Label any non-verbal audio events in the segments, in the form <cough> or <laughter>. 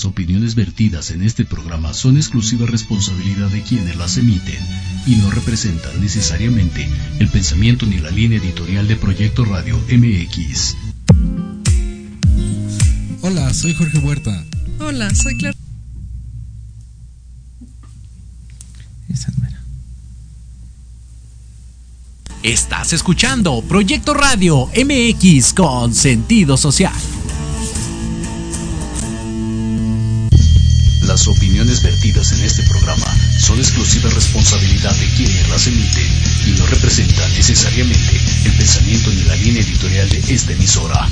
Las opiniones vertidas en este programa son exclusiva responsabilidad de quienes las emiten y no representan necesariamente el pensamiento ni la línea editorial de Proyecto Radio MX. Hola, soy Jorge Huerta. Hola, soy Clara. Estás escuchando Proyecto Radio MX con sentido social. Las opiniones vertidas en este programa son exclusiva responsabilidad de quienes las emiten y no representan necesariamente el pensamiento ni la línea editorial de esta emisora.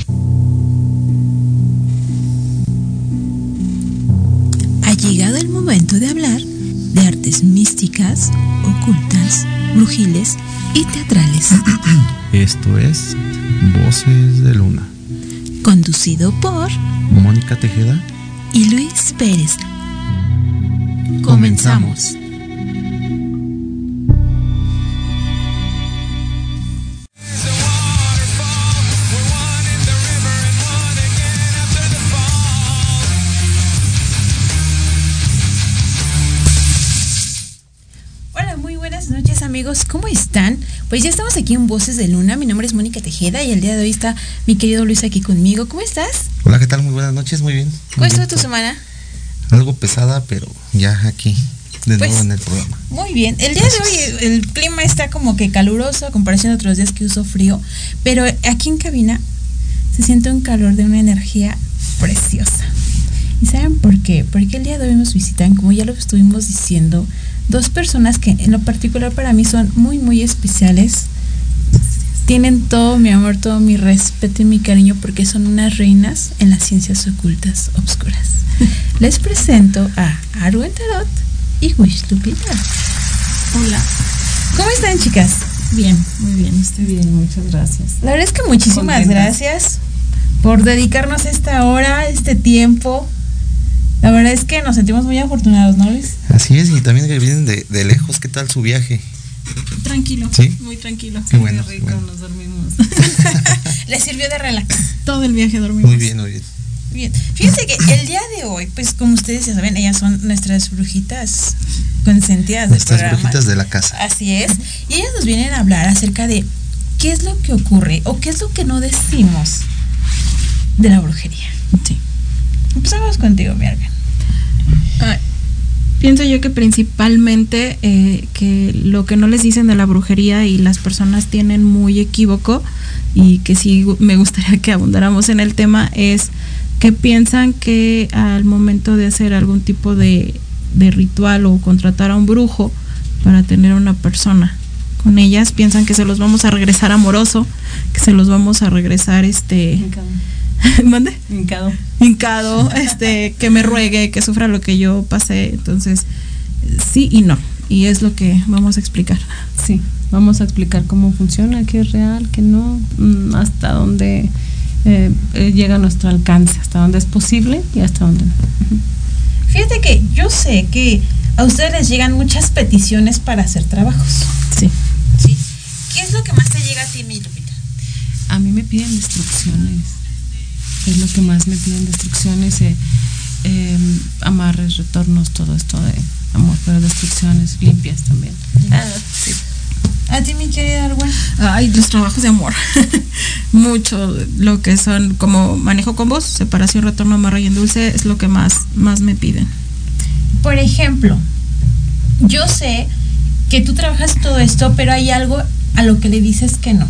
Ha llegado el momento de hablar de artes místicas, ocultas, brujiles y teatrales. <clears throat> Esto es Voces de Luna. Conducido por Mónica Tejeda y Luis Pérez. Comenzamos. Hola, muy buenas noches amigos, ¿cómo están? Pues ya estamos aquí en Voces de Luna, mi nombre es Mónica Tejeda y el día de hoy está mi querido Luis aquí conmigo. ¿Cómo estás? Hola, ¿qué tal? Muy buenas noches, muy bien. ¿Cómo estuvo tu semana? Algo pesada, pero ya aquí, de Pues, nuevo en el programa. Muy bien, el día de hoy el clima está como que caluroso a comparación de otros días que uso frío, pero aquí en cabina se siente un calor de una energía preciosa. ¿Y saben por qué? Porque el día de hoy nos visitan, como ya lo estuvimos diciendo, dos personas que en lo particular para mí son muy, muy especiales. Tienen todo mi amor, todo mi respeto y mi cariño porque son unas reinas en las ciencias ocultas obscuras. <laughs> Les presento a Arwen Tarot y Wish Lupita. Hola. ¿Cómo están, chicas? Bien, muy bien, estoy bien, muchas gracias. La verdad es que muchísimas gracias por dedicarnos esta hora, este tiempo. La verdad es que nos sentimos muy afortunados, ¿no, Luis? Así es, y también que vienen de, de lejos, ¿qué tal su viaje? Tranquilo, ¿Sí? muy tranquilo. Qué bueno, qué rico, bueno. nos dormimos. <laughs> Les sirvió de relax. <laughs> Todo el viaje dormimos. Muy bien, muy bien. Bien. Fíjense que el día de hoy, pues como ustedes ya saben, ellas son nuestras brujitas consentidas Nuestras brujitas de la casa. Así es. Y ellas nos vienen a hablar acerca de qué es lo que ocurre o qué es lo que no decimos de la brujería. Sí. Empezamos contigo. Ah, pienso yo que principalmente eh, que lo que no les dicen de la brujería y las personas tienen muy equívoco y que sí me gustaría que abundáramos en el tema es que piensan que al momento de hacer algún tipo de, de ritual o contratar a un brujo para tener una persona con ellas piensan que se los vamos a regresar amoroso que se los vamos a regresar este <laughs> mande Hincado. hincado, este, que me ruegue, que sufra lo que yo pasé. Entonces, sí y no. Y es lo que vamos a explicar. Sí, vamos a explicar cómo funciona, qué es real, qué no, mm, hasta dónde eh, eh, llega nuestro alcance, hasta dónde es posible y hasta dónde no. Fíjate que yo sé que a ustedes les llegan muchas peticiones para hacer trabajos. Sí. ¿sí? ¿Qué es lo que más te llega a ti, mi Lupita? A mí me piden es lo que más me piden destrucciones, eh, eh, amarres, retornos, todo esto de amor, pero destrucciones limpias también. Ah, sí. A ti, mi querida Arwen. Ay, los trabajos de amor. <laughs> Mucho lo que son como manejo con vos, separación, retorno, amarre y en dulce es lo que más, más me piden. Por ejemplo, yo sé que tú trabajas todo esto, pero hay algo a lo que le dices que no.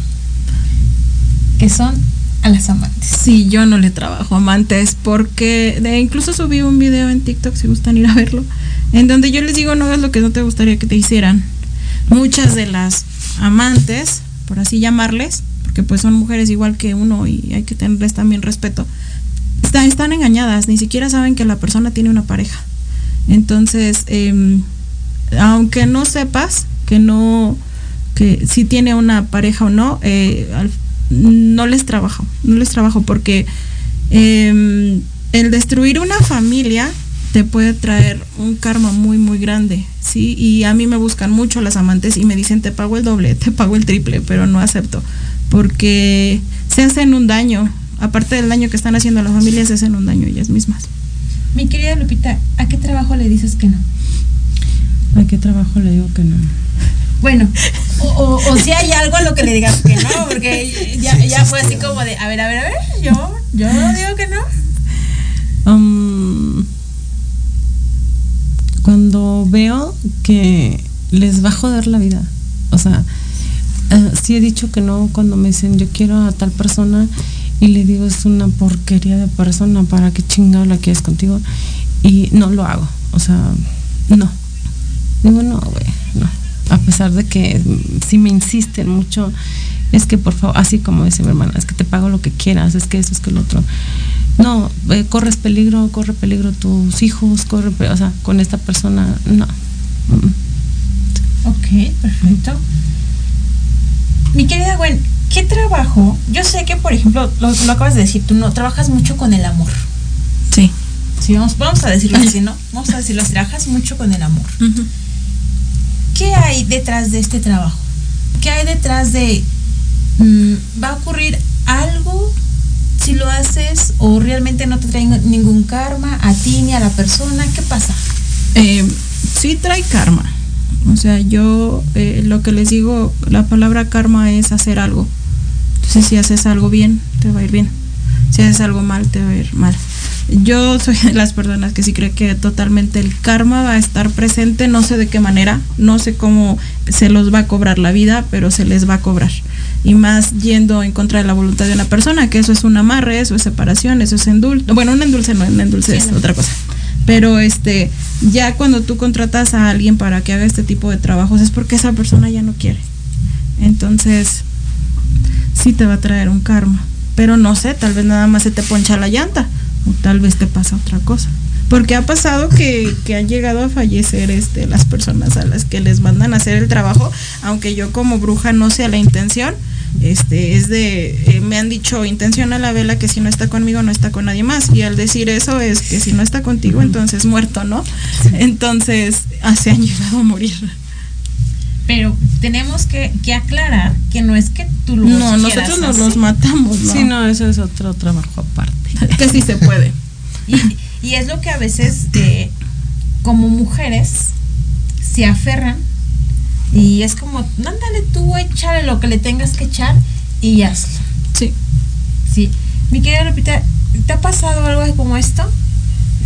Que son a las amantes. Sí, yo no le trabajo amantes porque de, incluso subí un video en TikTok si gustan ir a verlo, en donde yo les digo no hagas lo que no te gustaría que te hicieran. Muchas de las amantes, por así llamarles, porque pues son mujeres igual que uno y hay que tenerles también respeto, está- están engañadas, ni siquiera saben que la persona tiene una pareja. Entonces, em, aunque no sepas que no, que si tiene una pareja o no, eh, al- no les trabajo, no les trabajo porque em, el destruir una familia te puede traer un karma muy muy grande, sí, y a mí me buscan mucho las amantes y me dicen te pago el doble, te pago el triple, pero no acepto porque se hacen un daño aparte del daño que están haciendo a las familias, hacen un daño ellas mismas. Mi querida Lupita, ¿a qué trabajo le dices que no? ¿A qué trabajo le digo que no? Bueno, o, o, o si hay algo a lo que le digas que no, porque ya, ya fue así como de, a ver, a ver, a ver, yo, yo digo que no. Um, cuando veo que les va a joder la vida, o sea, eh, sí he dicho que no cuando me dicen yo quiero a tal persona y le digo es una porquería de persona, ¿para qué chingado la quieres contigo? Y no lo hago, o sea, no. Digo, no, güey, no. A pesar de que si me insisten mucho, es que por favor, así como dice mi hermana, es que te pago lo que quieras, es que eso, es que lo otro. No, eh, corres peligro, corre peligro tus hijos, corre, o sea, con esta persona, no. Mm. Ok, perfecto. Mi querida Gwen, ¿qué trabajo? Yo sé que, por ejemplo, lo, lo acabas de decir, tú no trabajas mucho con el amor. Sí. Sí, vamos, vamos a decirlo <laughs> así, ¿no? Vamos a decirlo así, trabajas mucho con el amor. ¿Qué hay detrás de este trabajo? ¿Qué hay detrás de... mm, ¿Va a ocurrir algo si lo haces o realmente no te trae ningún karma a ti ni a la persona? ¿Qué pasa? Eh, sí trae karma. O sea, yo eh, lo que les digo, la palabra karma es hacer algo. Entonces, si haces algo bien, te va a ir bien. Si haces algo mal, te va a ir mal. Yo soy de las personas que sí cree que totalmente el karma va a estar presente, no sé de qué manera, no sé cómo se los va a cobrar la vida, pero se les va a cobrar. Y más yendo en contra de la voluntad de una persona, que eso es un amarre, eso es separación, eso es endulce. Bueno, un endulce no, un endulce Sí, es no. otra cosa. Pero este, ya cuando tú contratas a alguien para que haga este tipo de trabajos es porque esa persona ya no quiere. Entonces, sí te va a traer un karma. Pero no sé, tal vez nada más se te poncha la llanta. O tal vez te pasa otra cosa. Porque ha pasado que, que han llegado a fallecer este, las personas a las que les mandan a hacer el trabajo, aunque yo como bruja no sea la intención, este, es de, eh, me han dicho, intención a la vela que si no está conmigo no está con nadie más. Y al decir eso es que si no está contigo, entonces muerto, ¿no? Entonces, así han llegado a morir. Pero tenemos que, que aclarar que no es que tú lo No, quieras nosotros nos así. los matamos, ¿no? Sí, no, eso es otro trabajo aparte. <laughs> Que sí se puede. Y, y es lo que a veces eh, como mujeres se aferran y es como, ándale tú, échale lo que le tengas que echar y hazlo. Sí. Sí. Mi querida Lupita, ¿te ha pasado algo como esto?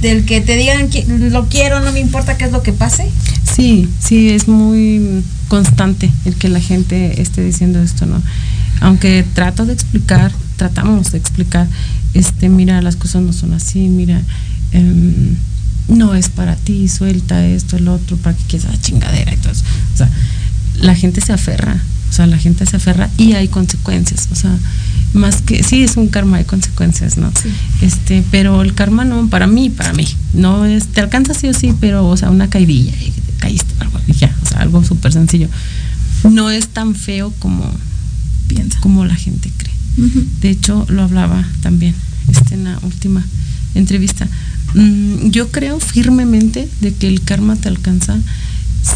Del que te digan que lo quiero, no me importa qué es lo que pase. Sí, sí, es muy constante el que la gente esté diciendo esto, ¿no? Aunque trato de explicar, tratamos de explicar, este, mira, las cosas no son así, mira, em, no es para ti, suelta esto, el otro, para que quieras la chingadera y todo eso. O sea, la gente se aferra, o sea, la gente se aferra y hay consecuencias, o sea, más que, sí, es un karma, hay consecuencias, ¿no? Este, pero el karma no, para mí, para mí, no es, te alcanza sí o sí, pero, o sea, una caidilla y te caíste, algo, y ya, o sea, algo súper sencillo. No es tan feo como, Piensa. como la gente De hecho, lo hablaba también este, en la última entrevista. Mm, yo creo firmemente de que el karma te alcanza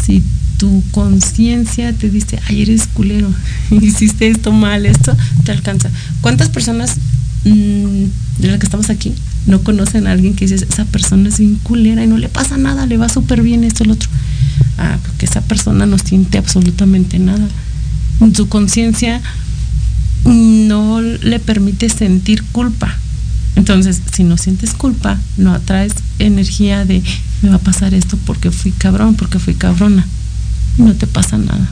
si tu conciencia te dice, ay, eres culero, <laughs> hiciste esto mal, esto, te alcanza. ¿Cuántas personas mm, de las que estamos aquí no conocen a alguien que dice, esa persona es bien culera y no le pasa nada, le va súper bien esto, lo otro? Ah, porque esa persona no siente absolutamente nada. Su conciencia no le permite sentir culpa. Entonces, si no sientes culpa, no atraes energía de me va a pasar esto porque fui cabrón, porque fui cabrona. No te pasa nada.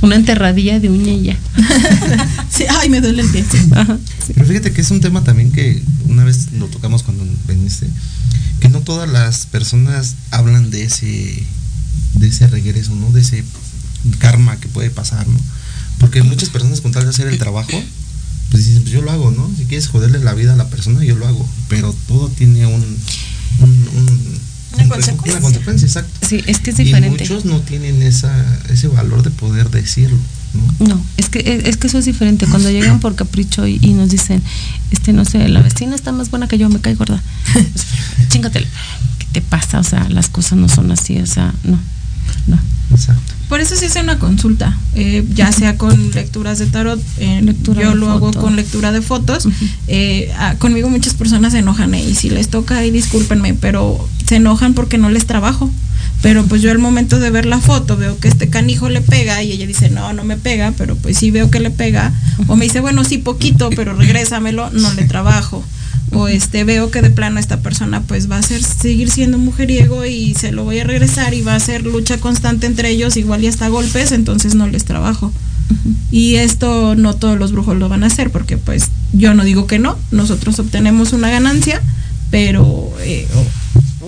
Una enterradilla de uña y ya. <laughs> Sí, ay, me duele el pie. Ajá. Pero fíjate que es un tema también que una vez lo tocamos cuando viniste, que no todas las personas hablan de ese, de ese regreso, ¿no? De ese karma que puede pasar, ¿no? Porque muchas personas con tal de hacer el trabajo, pues dicen, pues yo lo hago, ¿no? Si quieres joderle la vida a la persona, yo lo hago. Pero todo tiene un... un- un- Una un- consecuencia. Una consecuencia, exacto. Sí, es que es Y diferente. muchos no tienen esa, ese valor de poder decirlo, ¿no? No, es que es, es que eso es diferente. Cuando llegan por capricho y, y nos dicen, este, no sé, la vecina está más buena que yo, me cae gorda. Chingatela. ¿Qué te pasa? O sea, las cosas no son así, o sea, no, no. Exacto. Por eso se hace una consulta, eh, ya sea con lecturas de tarot, eh, Lectura yo de lo hago con lectura de fotos. eh, ah, conmigo muchas personas se enojan y si les toca ahí discúlpenme, pero se enojan porque no les trabajo. Pero pues yo al momento de ver la foto veo que este canijo le pega y ella dice, no, no me pega, pero pues sí veo que le pega. O me dice, bueno, sí, poquito, pero regrésamelo, no le trabajo. O este veo que de plano esta persona pues va a ser seguir siendo mujeriego y se lo voy a regresar y va a ser lucha constante entre ellos, igual y hasta golpes, entonces no les trabajo. Y esto no todos los brujos lo van a hacer porque pues yo no digo que no, nosotros obtenemos una ganancia, pero eh,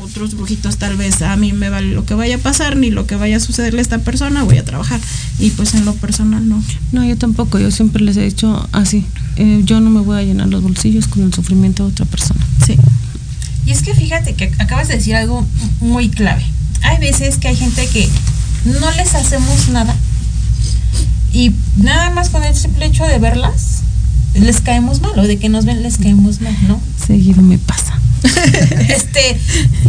otros brujitos tal vez a mí me vale lo que vaya a pasar ni lo que vaya a sucederle a esta persona, voy a trabajar. Y pues en lo personal no. No, yo tampoco, yo siempre les he dicho así, eh, yo no me voy a llenar los bolsillos con el sufrimiento de otra persona. Sí. Y es que fíjate que acabas de decir algo muy clave. Hay veces que hay gente que no les hacemos nada y nada más con el simple hecho de verlas les caemos mal o de que nos ven les caemos mal, ¿no? Seguido me pasa. <laughs> Este,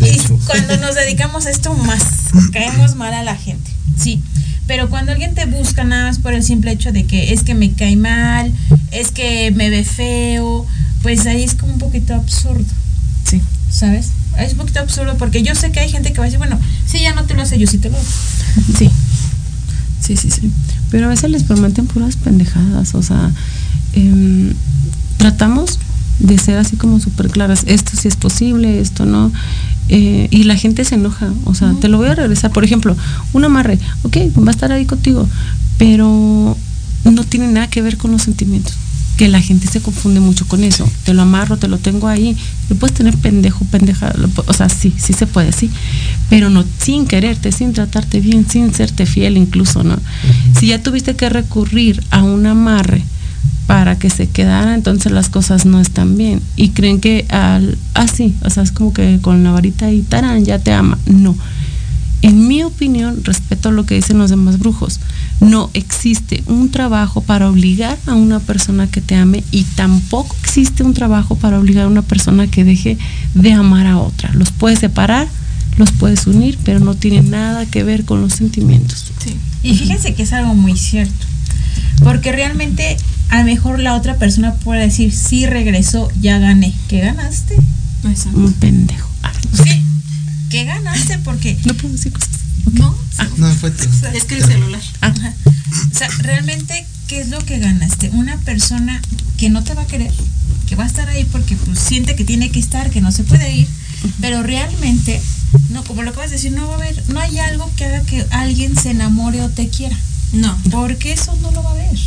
y cuando nos dedicamos a esto más, caemos mal a la gente, sí. Pero cuando alguien te busca nada más por el simple hecho de que es que me cae mal, es que me ve feo, pues ahí es como un poquito absurdo. Sí. ¿Sabes? Es un poquito absurdo porque yo sé que hay gente que va a decir, bueno, si ya no te lo hace, yo sí te lo hago. <laughs> Sí. Sí, sí, sí. Pero a veces les prometen puras pendejadas, o sea, em, tratamos de ser así como súper claras, esto sí es posible, esto no, eh, y la gente se enoja, o sea, te lo voy a regresar, por ejemplo, un amarre, ok, va a estar ahí contigo, pero no tiene nada que ver con los sentimientos, que la gente se confunde mucho con eso, te lo amarro, te lo tengo ahí, lo puedes tener pendejo, pendeja, lo o sea, sí, sí se puede, sí, pero no sin quererte, sin tratarte bien, sin serte fiel incluso, ¿no? Si ya tuviste que recurrir a un amarre para que se quedara, entonces las cosas no están bien. Y creen que al así, o sea, es como que con la varita y tarán, ya te ama. No. En mi opinión, respeto lo que dicen los demás brujos, no existe un trabajo para obligar a una persona que te ame y tampoco existe un trabajo para obligar a una persona que deje de amar a otra. Los puedes separar, los puedes unir, pero no tiene nada que ver con los sentimientos. Sí. Y fíjense que es algo muy cierto. Porque realmente a lo mejor la otra persona puede decir, sí regresó, ya gané. ¿Qué ganaste? Exacto. Un pendejo. Ah, Sí. ¿Qué ganaste? Porque <laughs> no puedo decir cosas. no. No, fue tu- Es que el celular. Ajá. O sea, realmente, ¿qué es lo que ganaste? Una persona que no te va a querer, que va a estar ahí porque pues, siente que tiene que estar, que no se puede ir, pero realmente, no, como lo acabas de decir, no va a haber, no hay algo que haga que alguien se enamore o te quiera, No. porque eso no lo va a ver.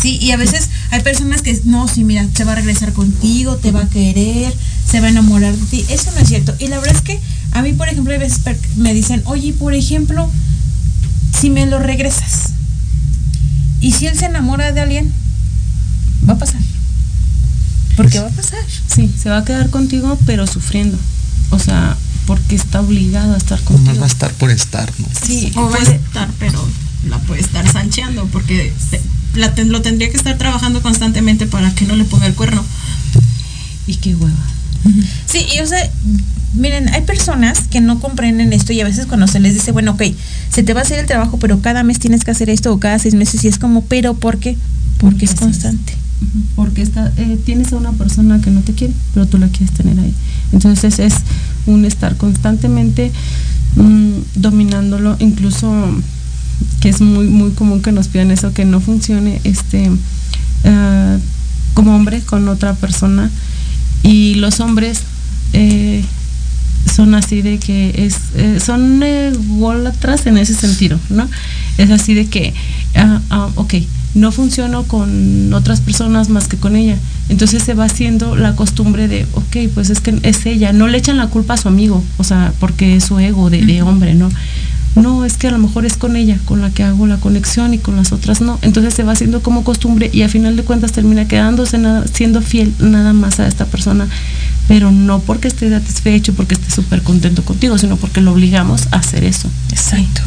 Sí, y a veces hay personas que, no, sí, mira, se va a regresar contigo, te va a querer, se va a enamorar de ti. Eso no es cierto. Y la verdad es que a mí, por ejemplo, hay veces me dicen, oye, por ejemplo, si me lo regresas, y si él se enamora de alguien, va a pasar. Porque va a pasar. Sí, se va a quedar contigo, pero sufriendo. O sea, porque está obligado a estar contigo. va a estar por estar, ¿no? Sí, O va a puede- estar, pero la puede estar sancheando porque la lo tendría que estar trabajando constantemente para que no le ponga el cuerno. y qué hueva. Sí, y o sea, miren, hay personas que no comprenden esto y a veces cuando se les dice, bueno, ok, se te va a hacer el trabajo, pero cada mes tienes que hacer esto o cada seis meses y es como, pero ¿por qué? Porque es constante. Porque está, eh, tienes a una persona que no te quiere, pero tú la quieres tener ahí. Entonces es un estar constantemente mm, dominándolo, incluso que es muy muy común que nos pidan eso, que no funcione este ah, como hombre con otra persona y los hombres eh, son así de que es eh, son ególatras en ese sentido, ¿no? Es así de que, ah, ah, ok, no funciono con otras personas más que con ella. Entonces se va haciendo la costumbre de, ok, pues es que es ella. No le echan la culpa a su amigo, o sea, porque es su ego de, de hombre, ¿no? No, es que a lo mejor es con ella con la que hago la conexión y con las otras no. Entonces se va haciendo como costumbre y a final de cuentas termina quedándose nada, siendo fiel nada más a esta persona, pero no porque esté satisfecho, porque esté súper contento contigo, sino porque lo obligamos a hacer eso. Exacto.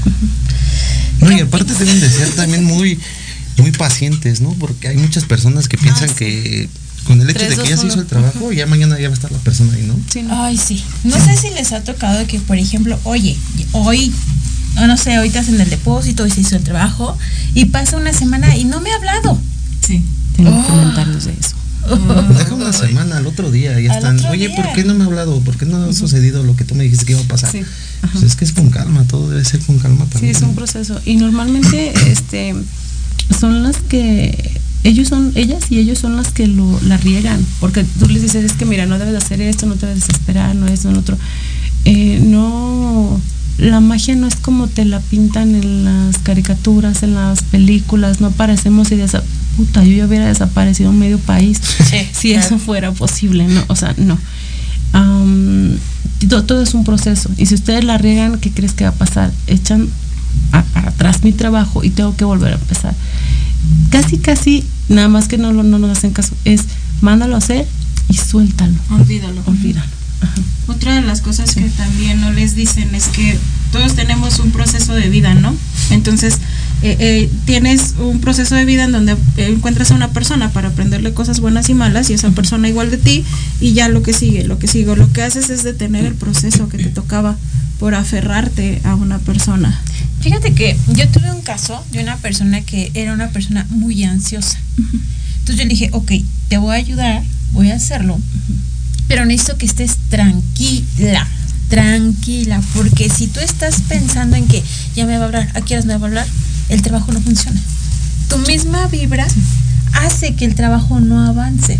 No, y aparte deben de ser también muy, muy pacientes, ¿no? Porque hay muchas personas que piensan que con el hecho Tres, de que ya se hizo el trabajo, ya mañana ya va a estar la persona ahí, ¿no? Sí, ¿no? Ay, sí. No sé si les ha tocado que, por ejemplo, oye, hoy o no sé, ahorita en el depósito y se hizo el trabajo y pasa una semana y no me ha hablado. Sí. Tengo Oh. comentarios de eso. Deja una semana, al otro día, ya Al están. Oye, día. ¿por qué no me ha hablado? ¿Por qué no ha sucedido lo que tú me dijiste que iba a pasar? Sí. Pues es que es con calma, todo debe ser con calma Sí, también. es un proceso. Y normalmente <clears throat> este son las que ellos son, ellas y ellos son las que lo, la riegan, porque tú les dices, es que mira, no debes de hacer esto, no te debes desesperar, no es no otro. Eh, no, la magia no es como te la pintan en las caricaturas, en las películas, no aparecemos y desa puta, yo ya hubiera desaparecido en medio país Sí, <laughs> si claro. eso fuera posible, no, o sea, no. Todo, todo es un proceso. Y si ustedes la riegan, ¿qué crees que va a pasar? Echan a- para atrás mi trabajo y tengo que volver a empezar. Casi, casi, nada más que no, no nos hacen caso, es mándalo a hacer y suéltalo. Olvídalo. Olvídalo. Ajá. Otra de las cosas que también no les dicen es que todos tenemos un proceso de vida, ¿no? Entonces, eh, eh, tienes un proceso de vida en donde encuentras a una persona para aprenderle cosas buenas y malas y esa persona igual de ti y ya lo que sigue, lo que sigue, lo que haces es detener el proceso que te tocaba por aferrarte a una persona. Fíjate que yo tuve un caso de una persona que era una persona muy ansiosa. Entonces yo le dije, ok, te voy a ayudar, voy a hacerlo, pero necesito que estés tranquila, tranquila, porque si tú estás pensando en que ya me va a hablar, a qué horas me va a hablar, el trabajo no funciona. Tu misma vibra hace que el trabajo no avance.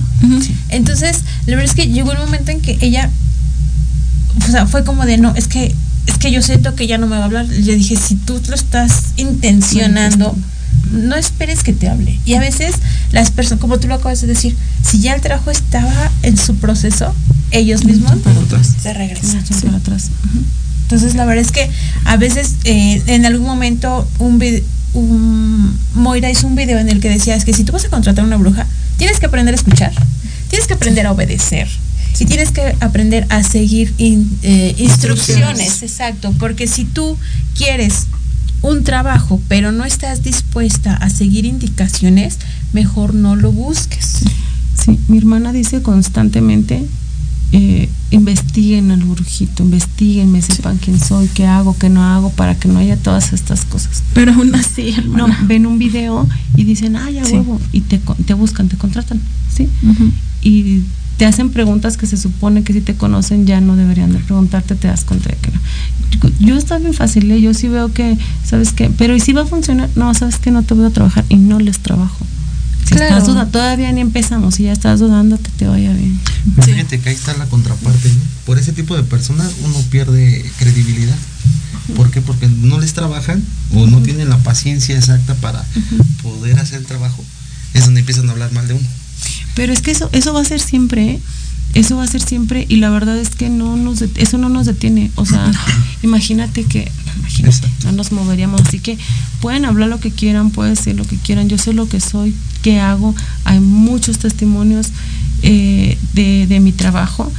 Entonces, la verdad es que llegó el momento en que ella, o sea, fue como de, no, es que, es que yo siento que ya no me va a hablar. Le dije, si tú lo estás intencionando, no esperes que te hable. Y a veces las personas, como tú lo acabas de decir, si ya el trabajo estaba en su proceso, ellos mismos se regresan. Para atrás. Entonces, la verdad es que a veces eh, en algún momento un, un Moira hizo un video en el que decía, es que si tú vas a contratar a una bruja, tienes que aprender a escuchar, tienes que aprender a obedecer y tienes que aprender a seguir in- eh, instrucciones, exacto, porque si tú quieres un trabajo pero no estás dispuesta a seguir indicaciones, mejor no lo busques. Sí, mi hermana dice constantemente, eh, investiguen al brujito, investiguen, me sepan quién soy, qué hago, qué no hago, para que no haya todas estas cosas. Pero aún así, No, hermana. ven un video y dicen, ya Sí. huevo, y te, te buscan, te contratan, ¿sí? Y te hacen preguntas que se supone que si te conocen ya no deberían de preguntarte, te das cuenta de que no. Yo está bien fácil, ¿eh? yo sí veo que, ¿sabes qué? Pero ¿y si va a funcionar? No, ¿sabes que No te voy a trabajar y no les trabajo. Si Claro. estás dudando, todavía ni empezamos y ya estás dudando que te vaya bien. Sí. Fíjate que ahí está la contraparte, ¿no? Por ese tipo de personas uno pierde credibilidad. ¿Por qué? Porque no les trabajan o no tienen la paciencia exacta para poder hacer el trabajo. Es donde empiezan a hablar mal de uno. Pero es que eso, eso va a ser siempre, ¿eh? Eso va a ser siempre y la verdad es que no nos eso no nos detiene. O sea, imagínate que imagínate, no nos moveríamos. Así que pueden hablar lo que quieran, pueden decir lo que quieran. Yo sé lo que soy, qué hago. Hay muchos testimonios eh, de, de mi trabajo.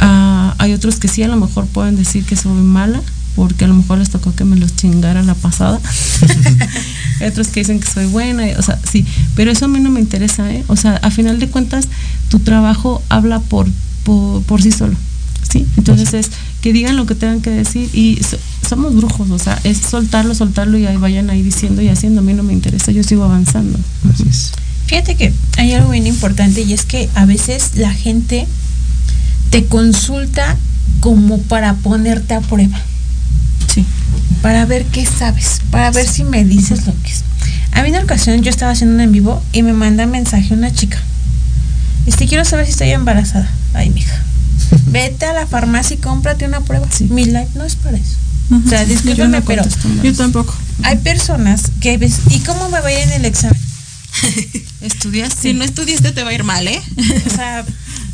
Ah, hay otros que sí, a lo mejor pueden decir que soy mala, porque a lo mejor les tocó que me los chingara la pasada. <laughs> Hay otros que dicen que soy buena, o sea, sí, pero eso a mí no me interesa, ¿eh? O sea, a final de cuentas, tu trabajo habla por, por, por sí solo, ¿sí? Entonces es que digan lo que tengan que decir y so- somos brujos, o sea, es soltarlo, soltarlo y ahí vayan ahí diciendo y haciendo, a mí no me interesa, yo sigo avanzando. Así es. Fíjate que hay algo bien importante y es que a veces la gente te consulta como para ponerte a prueba. Para ver qué sabes, para ver si me dices lo que es. A mí en una ocasión yo estaba haciendo un en vivo y me manda mensaje una chica. Este, quiero saber si estoy embarazada. Ay, mija. <laughs> Vete a la farmacia y cómprate una prueba. Sí. Mi live no es para eso. O sea, discúlpame, no pero. Yo tampoco. hay personas que ves, ¿y cómo me va a ir en el examen? <laughs> ¿Estudiaste? Si no estudiaste te va a ir mal, ¿eh? O sea,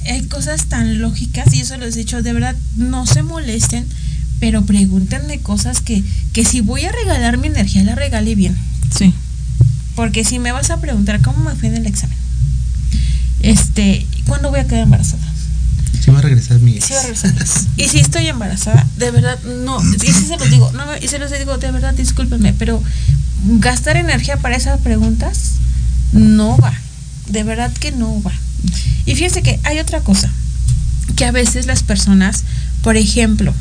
hay cosas tan lógicas y eso les he dicho, de verdad, no se molesten, pero pregúntenme cosas que, que si voy a regalar mi energía, la regale bien. Sí. Porque si me vas a preguntar cómo me fue en el examen, este, ¿cuándo voy a quedar embarazada? Sí va a regresar mi ex. Sí va a regresar. Y si estoy embarazada, de verdad, no, y si se los digo, no, y se los digo, de verdad, discúlpenme, pero gastar energía para esas preguntas no va. De verdad que no va. Y fíjense que hay otra cosa, que a veces las personas, por ejemplo,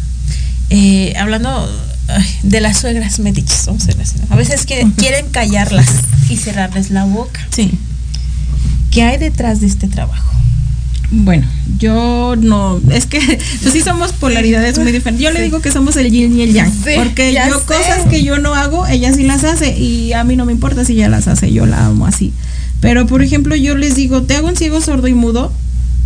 eh, hablando ay, de las suegras metiches, vamos a decirlo así, ¿no? A veces que quieren callarlas y cerrarles la boca. Sí. ¿Qué hay detrás de este trabajo? Bueno, yo no, es que <laughs> sí somos polaridades muy diferentes. Yo le digo que somos el yin y el yang, Sí, porque yo sé. cosas que yo no hago, ella sí las hace y a mí no me importa si ella las hace, yo la amo así. Pero por ejemplo, yo les digo, te hago un ciego sordo y mudo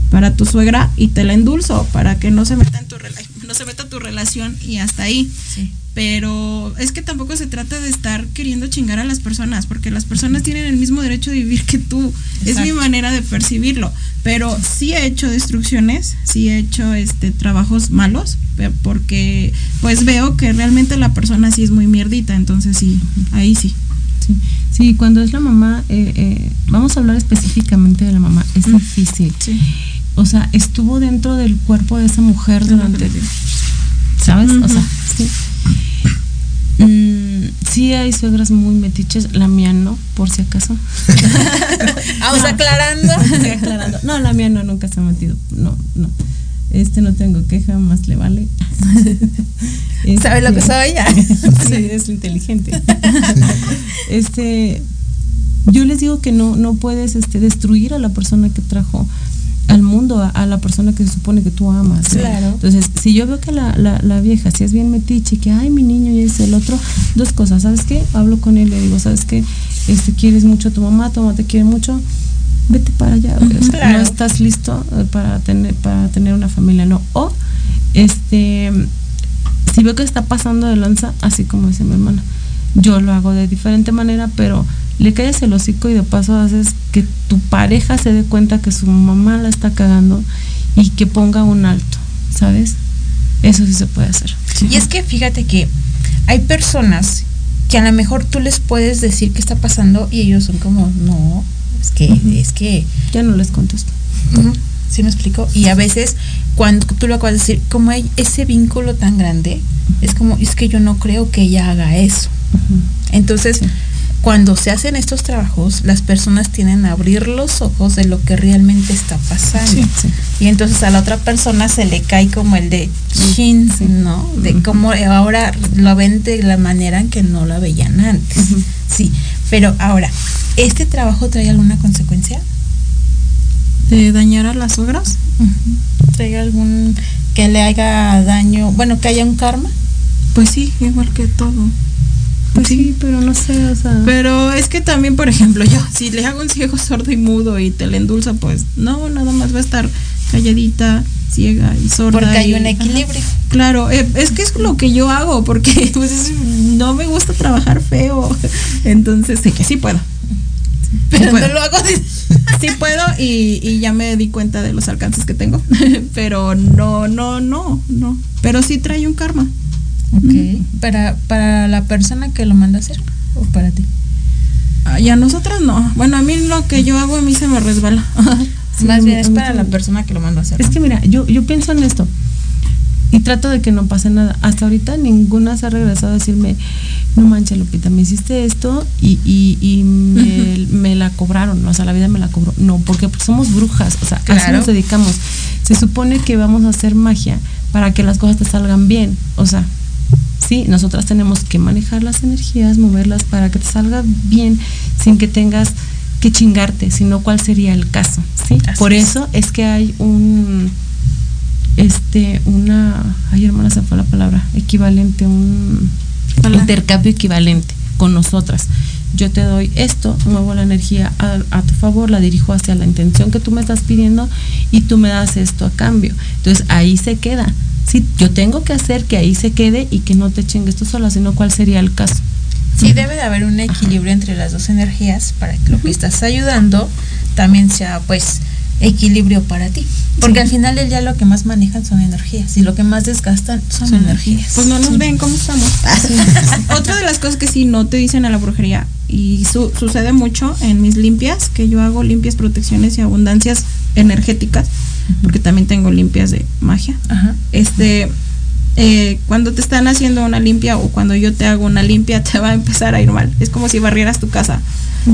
para tu suegra y te la endulzo para que no se meta en tu rela- no se meta tu relación y hasta ahí. Sí. Pero es que tampoco se trata de estar queriendo chingar a las personas, porque las personas tienen el mismo derecho de vivir que tú. Es mi Exacto. manera de percibirlo. Pero sí he hecho destrucciones, sí he hecho este trabajos malos, porque pues veo que realmente la persona sí es muy mierdita, entonces sí, ahí sí. Sí, sí, cuando es la mamá, eh, eh, vamos a hablar específicamente de la mamá, es difícil. Sí. O sea, estuvo dentro del cuerpo de esa mujer durante, ¿sabes? O sea, sí. Mm, sí hay suegras muy metiches, la mía no, por si acaso. <laughs> Vamos aclarando. <laughs> Estoy aclarando. No, la mía no, nunca se ha metido. No, no. Este no tengo queja, más le vale. <laughs> ¿Sabe lo que Este, soy? Sí, es inteligente. este, yo les digo que no, no puedes este, destruir a la persona que trajo al mundo, a, a la persona que se supone que tú amas. Claro. Entonces, si yo veo que la, la, la vieja, si es bien metiche, que ay, mi niño y es el otro, dos cosas, ¿sabes qué? Hablo con él y le digo, ¿sabes qué? Este, quieres mucho a tu mamá, tu mamá te quiere mucho, vete para allá, güey. O sea, Claro. no estás listo eh, para tener, para tener una familia, no. O, este, si veo que está pasando de lanza, así como dice mi hermana, yo lo hago de diferente manera, pero le callas el hocico y de paso haces que tu pareja se dé cuenta que su mamá la está cagando y que ponga un alto, ¿sabes? Eso sí se puede hacer. Y es que fíjate que hay personas que a lo mejor tú les puedes decir qué está pasando y ellos son como, no, es que, es que, Ya no les contesto. Ujú, ¿sí me explico? Y a veces cuando tú lo acabas de decir, como hay ese vínculo tan grande, es como, es que yo no creo que ella haga eso. Entonces, cuando se hacen estos trabajos, las personas tienen a abrir los ojos de lo que realmente está pasando. Sí, sí. Y entonces a la otra persona se le cae como el de chin, Sí. ¿no? De cómo ahora lo ven de la manera en que no la veían antes. Sí, pero ahora, ¿este trabajo trae alguna consecuencia? ¿De dañar a las suegras? ¿Trae algún que le haga daño, bueno, que haya un karma? Pues sí, igual que todo. Pues sí, pero no sé, o sea. Pero es que también, por ejemplo, yo, si le hago un ciego sordo y mudo y te le endulza, pues no, nada más va a estar calladita, ciega y sorda. Porque hay y- un ajá. equilibrio. Claro, eh, es que es lo que yo hago, porque <laughs> pues es- no me gusta trabajar feo. <laughs> Entonces, sé que sí puedo. Pero puedo. no lo hago de- <laughs> Sí puedo y, y ya me di cuenta de los alcances que tengo. Pero no, no, no, no. Pero sí trae un karma. Ok. ¿Para, ¿Para la persona que lo manda a hacer o para ti? Ah, Y a nosotras no. Bueno, a mí lo que yo hago a mí se me resbala. <laughs> Sí, Más bien es para la persona que lo manda a hacer. Es que mira, yo, yo pienso en esto y trato de que no pase nada. Hasta ahorita ninguna se ha regresado a decirme, no manches Lupita, me hiciste esto y, y, y me, <laughs> me la cobraron, o sea, la vida me la cobró. No, porque somos brujas, o sea, a eso Claro. nos dedicamos. Se supone que vamos a hacer magia para que las cosas te salgan bien, o sea, sí, nosotras tenemos que manejar las energías, moverlas para que te salga bien sin que tengas que chingarte, sino cuál sería el caso, ¿sí? Así Por es. eso es que hay un este una ay hermana se fue la palabra equivalente un Hola. intercambio equivalente con nosotras yo te doy esto muevo la energía a, a tu favor la dirijo hacia la intención que tú me estás pidiendo y tú me das esto a cambio entonces ahí se queda sí yo tengo que hacer que ahí se quede y que no te chingues tú sola sino cuál sería el caso Sí, debe de haber un equilibrio entre las dos energías para que lo que estás ayudando también sea, pues, equilibrio para ti. Porque al final del día lo que más manejan son energías y lo que más desgastan son, Son energías. Pues no nos ven cómo estamos. <laughs> Otra de las cosas que sí no te dicen a la brujería y su- sucede mucho en mis limpias, que yo hago limpias, protecciones y abundancias energéticas, porque también tengo limpias de magia. Ajá. Este, eh, cuando te están haciendo una limpia o cuando yo te hago una limpia <laughs> te va a empezar a ir mal. Es como si barrieras tu casa.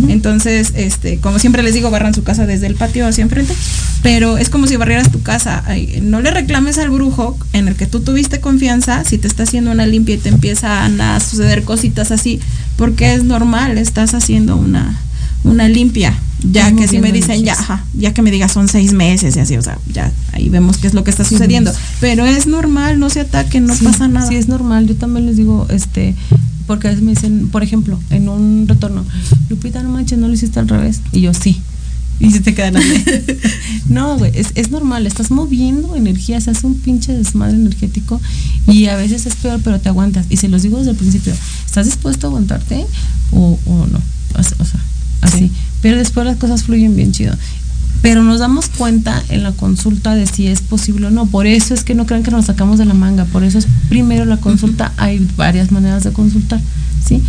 Entonces, este, como siempre les digo, barran su casa desde el patio hacia enfrente, pero es como si barrieras tu casa. no le reclames al brujo en el que tú tuviste confianza si te está haciendo una limpia y te empiezan a suceder cositas así, porque es normal, estás haciendo una, una limpia. Ya que si me dicen, ya, ya que me digas son seis meses y así, o sea, ya ahí vemos qué es lo que está sucediendo. Pero es normal, no se ataquen, no pasa nada. Sí, es normal. Yo también les digo, este, porque a veces me dicen, por ejemplo, en un retorno, Lupita, no manches, no lo hiciste al revés. Y yo, sí. Y se te quedan así. <laughs> no, güey, es, es, normal, estás moviendo energía, se hace un pinche desmadre energético y a veces es peor, pero te aguantas. Y se los digo desde el principio, ¿estás dispuesto a aguantarte o, o no? O sea, así. Pero después las cosas fluyen bien chido pero nos damos cuenta en la consulta de si es posible o no. Por eso es que no crean que nos sacamos de la manga, por eso es primero la consulta, hay varias maneras de consultar, ¿sí?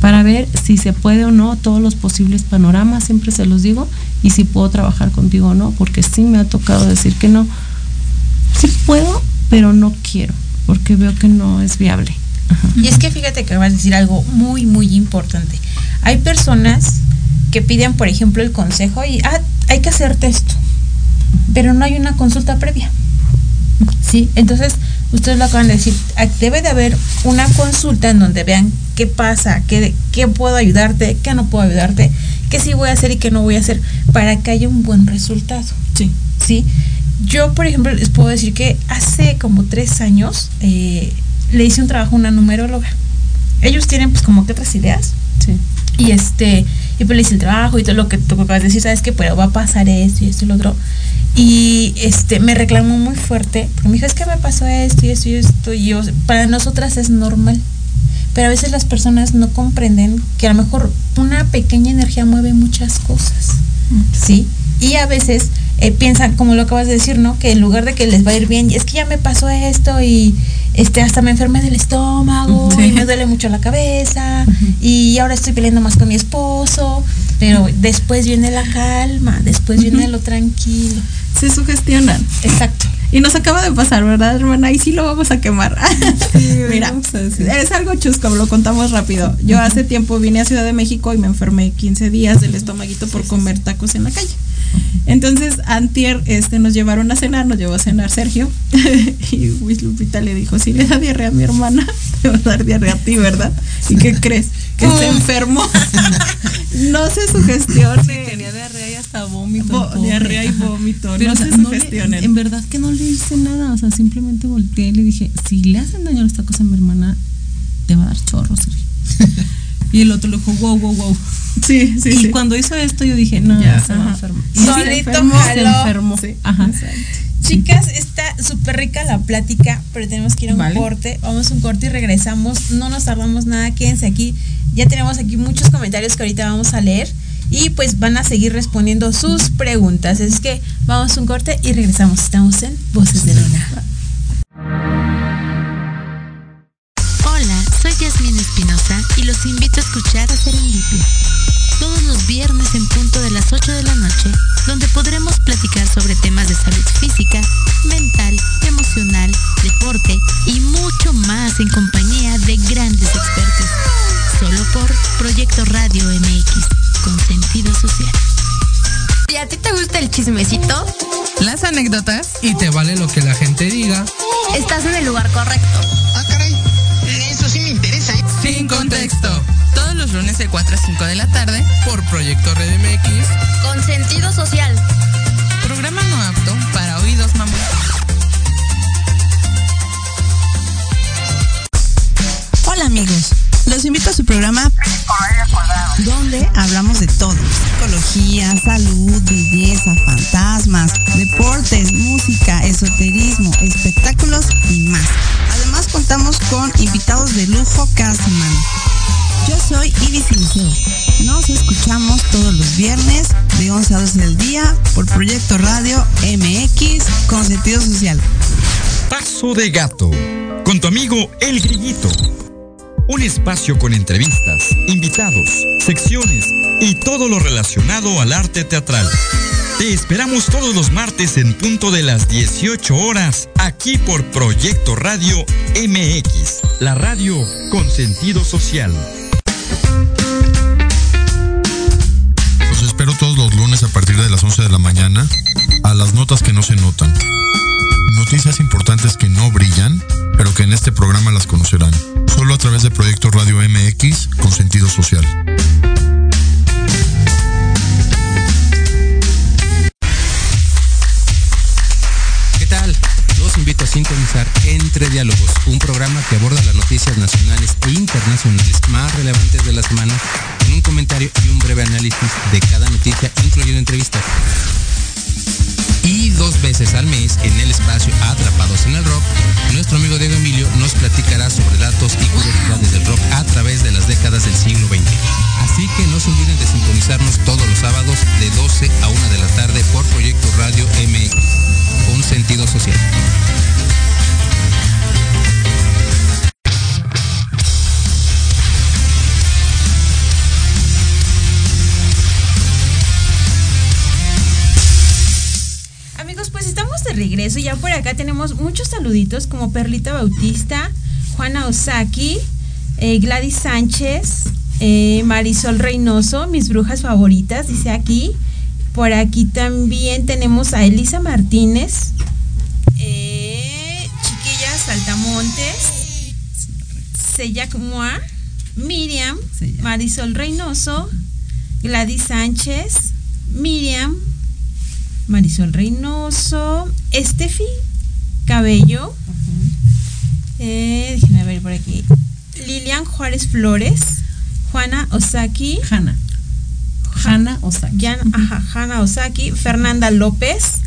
Para ver si se puede o no todos los posibles panoramas, siempre se los digo, y si puedo trabajar contigo o no, porque sí me ha tocado decir que no. Sí puedo, pero no quiero, porque veo que no es viable. Y es que fíjate que vas a decir algo muy, muy importante. Hay personas que piden, por ejemplo, el consejo y, ah, hay que hacerte esto, pero no hay una consulta previa. ¿Sí? Entonces, ustedes lo acaban de decir, ah, debe de haber una consulta en donde vean qué pasa, qué, qué puedo ayudarte, qué no puedo ayudarte, qué sí voy a hacer y qué no voy a hacer, para que haya un buen resultado. Sí. ¿Sí? Yo, por ejemplo, les puedo decir que hace como tres años eh, le hice un trabajo a una numeróloga. Ellos tienen pues como que otras ideas. Sí. Y este, y pues le hice el trabajo y todo lo que tú acabas de decir, sabes que pero va a pasar esto y esto y lo otro. Y este, me reclamó muy fuerte, porque me dijo, es que me pasó esto y esto y esto. Y yo, para nosotras es normal. Pero a veces las personas no comprenden que a lo mejor una pequeña energía mueve muchas cosas. ¿Sí? Y a veces eh, piensan, como lo acabas de decir, ¿no? Que en lugar de que les va a ir bien, es que ya me pasó esto y este hasta me enfermé del estómago y me duele mucho la cabeza y ahora estoy peleando más con mi esposo, pero después viene la calma, después viene lo tranquilo. Se sugestionan. Exacto. Y nos acaba de pasar, ¿verdad, hermana? Y sí lo vamos a quemar. <laughs> Mira, es algo chusco, lo contamos rápido. Yo hace tiempo vine a Ciudad de México y me enfermé 15 días del estomaguito por comer tacos en la calle. Entonces, antier este, nos llevaron a cenar, nos llevó a cenar Sergio. <laughs> y Luis Lupita le dijo, si le da diarrea a mi hermana, <laughs> te va a dar diarrea a ti, ¿verdad? ¿Y qué crees? Que se enfermó. no se sugestione. tenía diarrea y hasta vómito. diarrea y vómito. no se sugestionen. en verdad que no le hice nada. O sea, simplemente volteé y le dije, si le hacen daño a esta cosa a mi hermana, te va a dar chorro, Sergio. <laughs> y el otro le dijo, wow, wow, wow. Sí, sí. Y cuando hizo esto, yo dije, no, ya, se va enfermo. Solito se enfermó. Sí. Ajá. Chicas, está súper rica la plática, pero tenemos que ir a un corte. Vamos a un corte y regresamos. No nos tardamos nada, quédense aquí. Ya tenemos aquí muchos comentarios que ahorita vamos a leer y pues van a seguir respondiendo sus preguntas. Es que vamos a un corte y regresamos. Estamos en Voces de Luna. Hola, soy Yasmin Espinosa y los invito a escuchar a Serendipia todos los viernes en punto de las 8 de la noche, donde podremos platicar sobre temas de salud física, mental, emocional, deporte y mucho más en compañía de grandes expertos. Solo por Proyecto Radio MX, con sentido social. ¿Y a ti te gusta el chismecito? Las anécdotas y te vale lo que la gente diga. Estás en el lugar correcto. Ah, caray. Eso sí me interesa. ¿eh? Sin contexto todos los lunes de 4 a 5 de la tarde por Proyecto Red MX con sentido social. Programa no apto para oídos mamón. Hola amigos, los invito a su programa donde hablamos de todo, psicología, salud, belleza, fantasmas, deportes, música, esoterismo, espectáculos y más. Además contamos con invitados de lujo cada. Yo soy Ibis Liceo. Nos escuchamos todos los viernes de 11 a 12 del día por Proyecto Radio MX con sentido social. Paso de gato con tu amigo El Grillito. Un espacio con entrevistas, invitados, secciones y todo lo relacionado al arte teatral. Te esperamos todos los martes en punto de las 18 horas, aquí por Proyecto Radio MX, la radio con sentido social. Los espero todos los lunes a partir de las 11 de la mañana a las notas que no se notan. Noticias importantes que no brillan, pero que en este programa las conocerán. Solo a través de Proyecto Radio MX con sentido social. ¿Qué tal? Los invito a sintonizar Entre Diálogos, un programa que aborda las noticias nacionales e internacionales más relevantes de la semana, con un comentario y un breve análisis de cada noticia, incluyendo entrevistas. Y dos veces al mes, en el espacio Atrapados en el Rock, nuestro amigo Diego Emilio nos platicará sobre datos y curiosidades del rock a través de las décadas del siglo XX. Así que no se olviden de sintonizarnos todos los sábados de 12 a 1 de la tarde por Proyecto Radio MX, con sentido social. Regreso. Ya por acá tenemos muchos saluditos como Perlita Bautista, Juana Osaki, eh, Gladys Sánchez, eh, Marisol Reynoso, mis brujas favoritas, dice aquí. Por aquí también tenemos a Elisa Martínez, eh, Chiquilla Saltamontes, Seyac Moa, Miriam, Marisol Reynoso, Gladys Sánchez, Miriam, Marisol Reynoso, Estefi Cabello, eh, déjenme ver por aquí, Lilian Juárez Flores, Juana Osaki, Hanna, Hanna Osaki, Yan- ajá, Hanna Osaki, Fernanda López,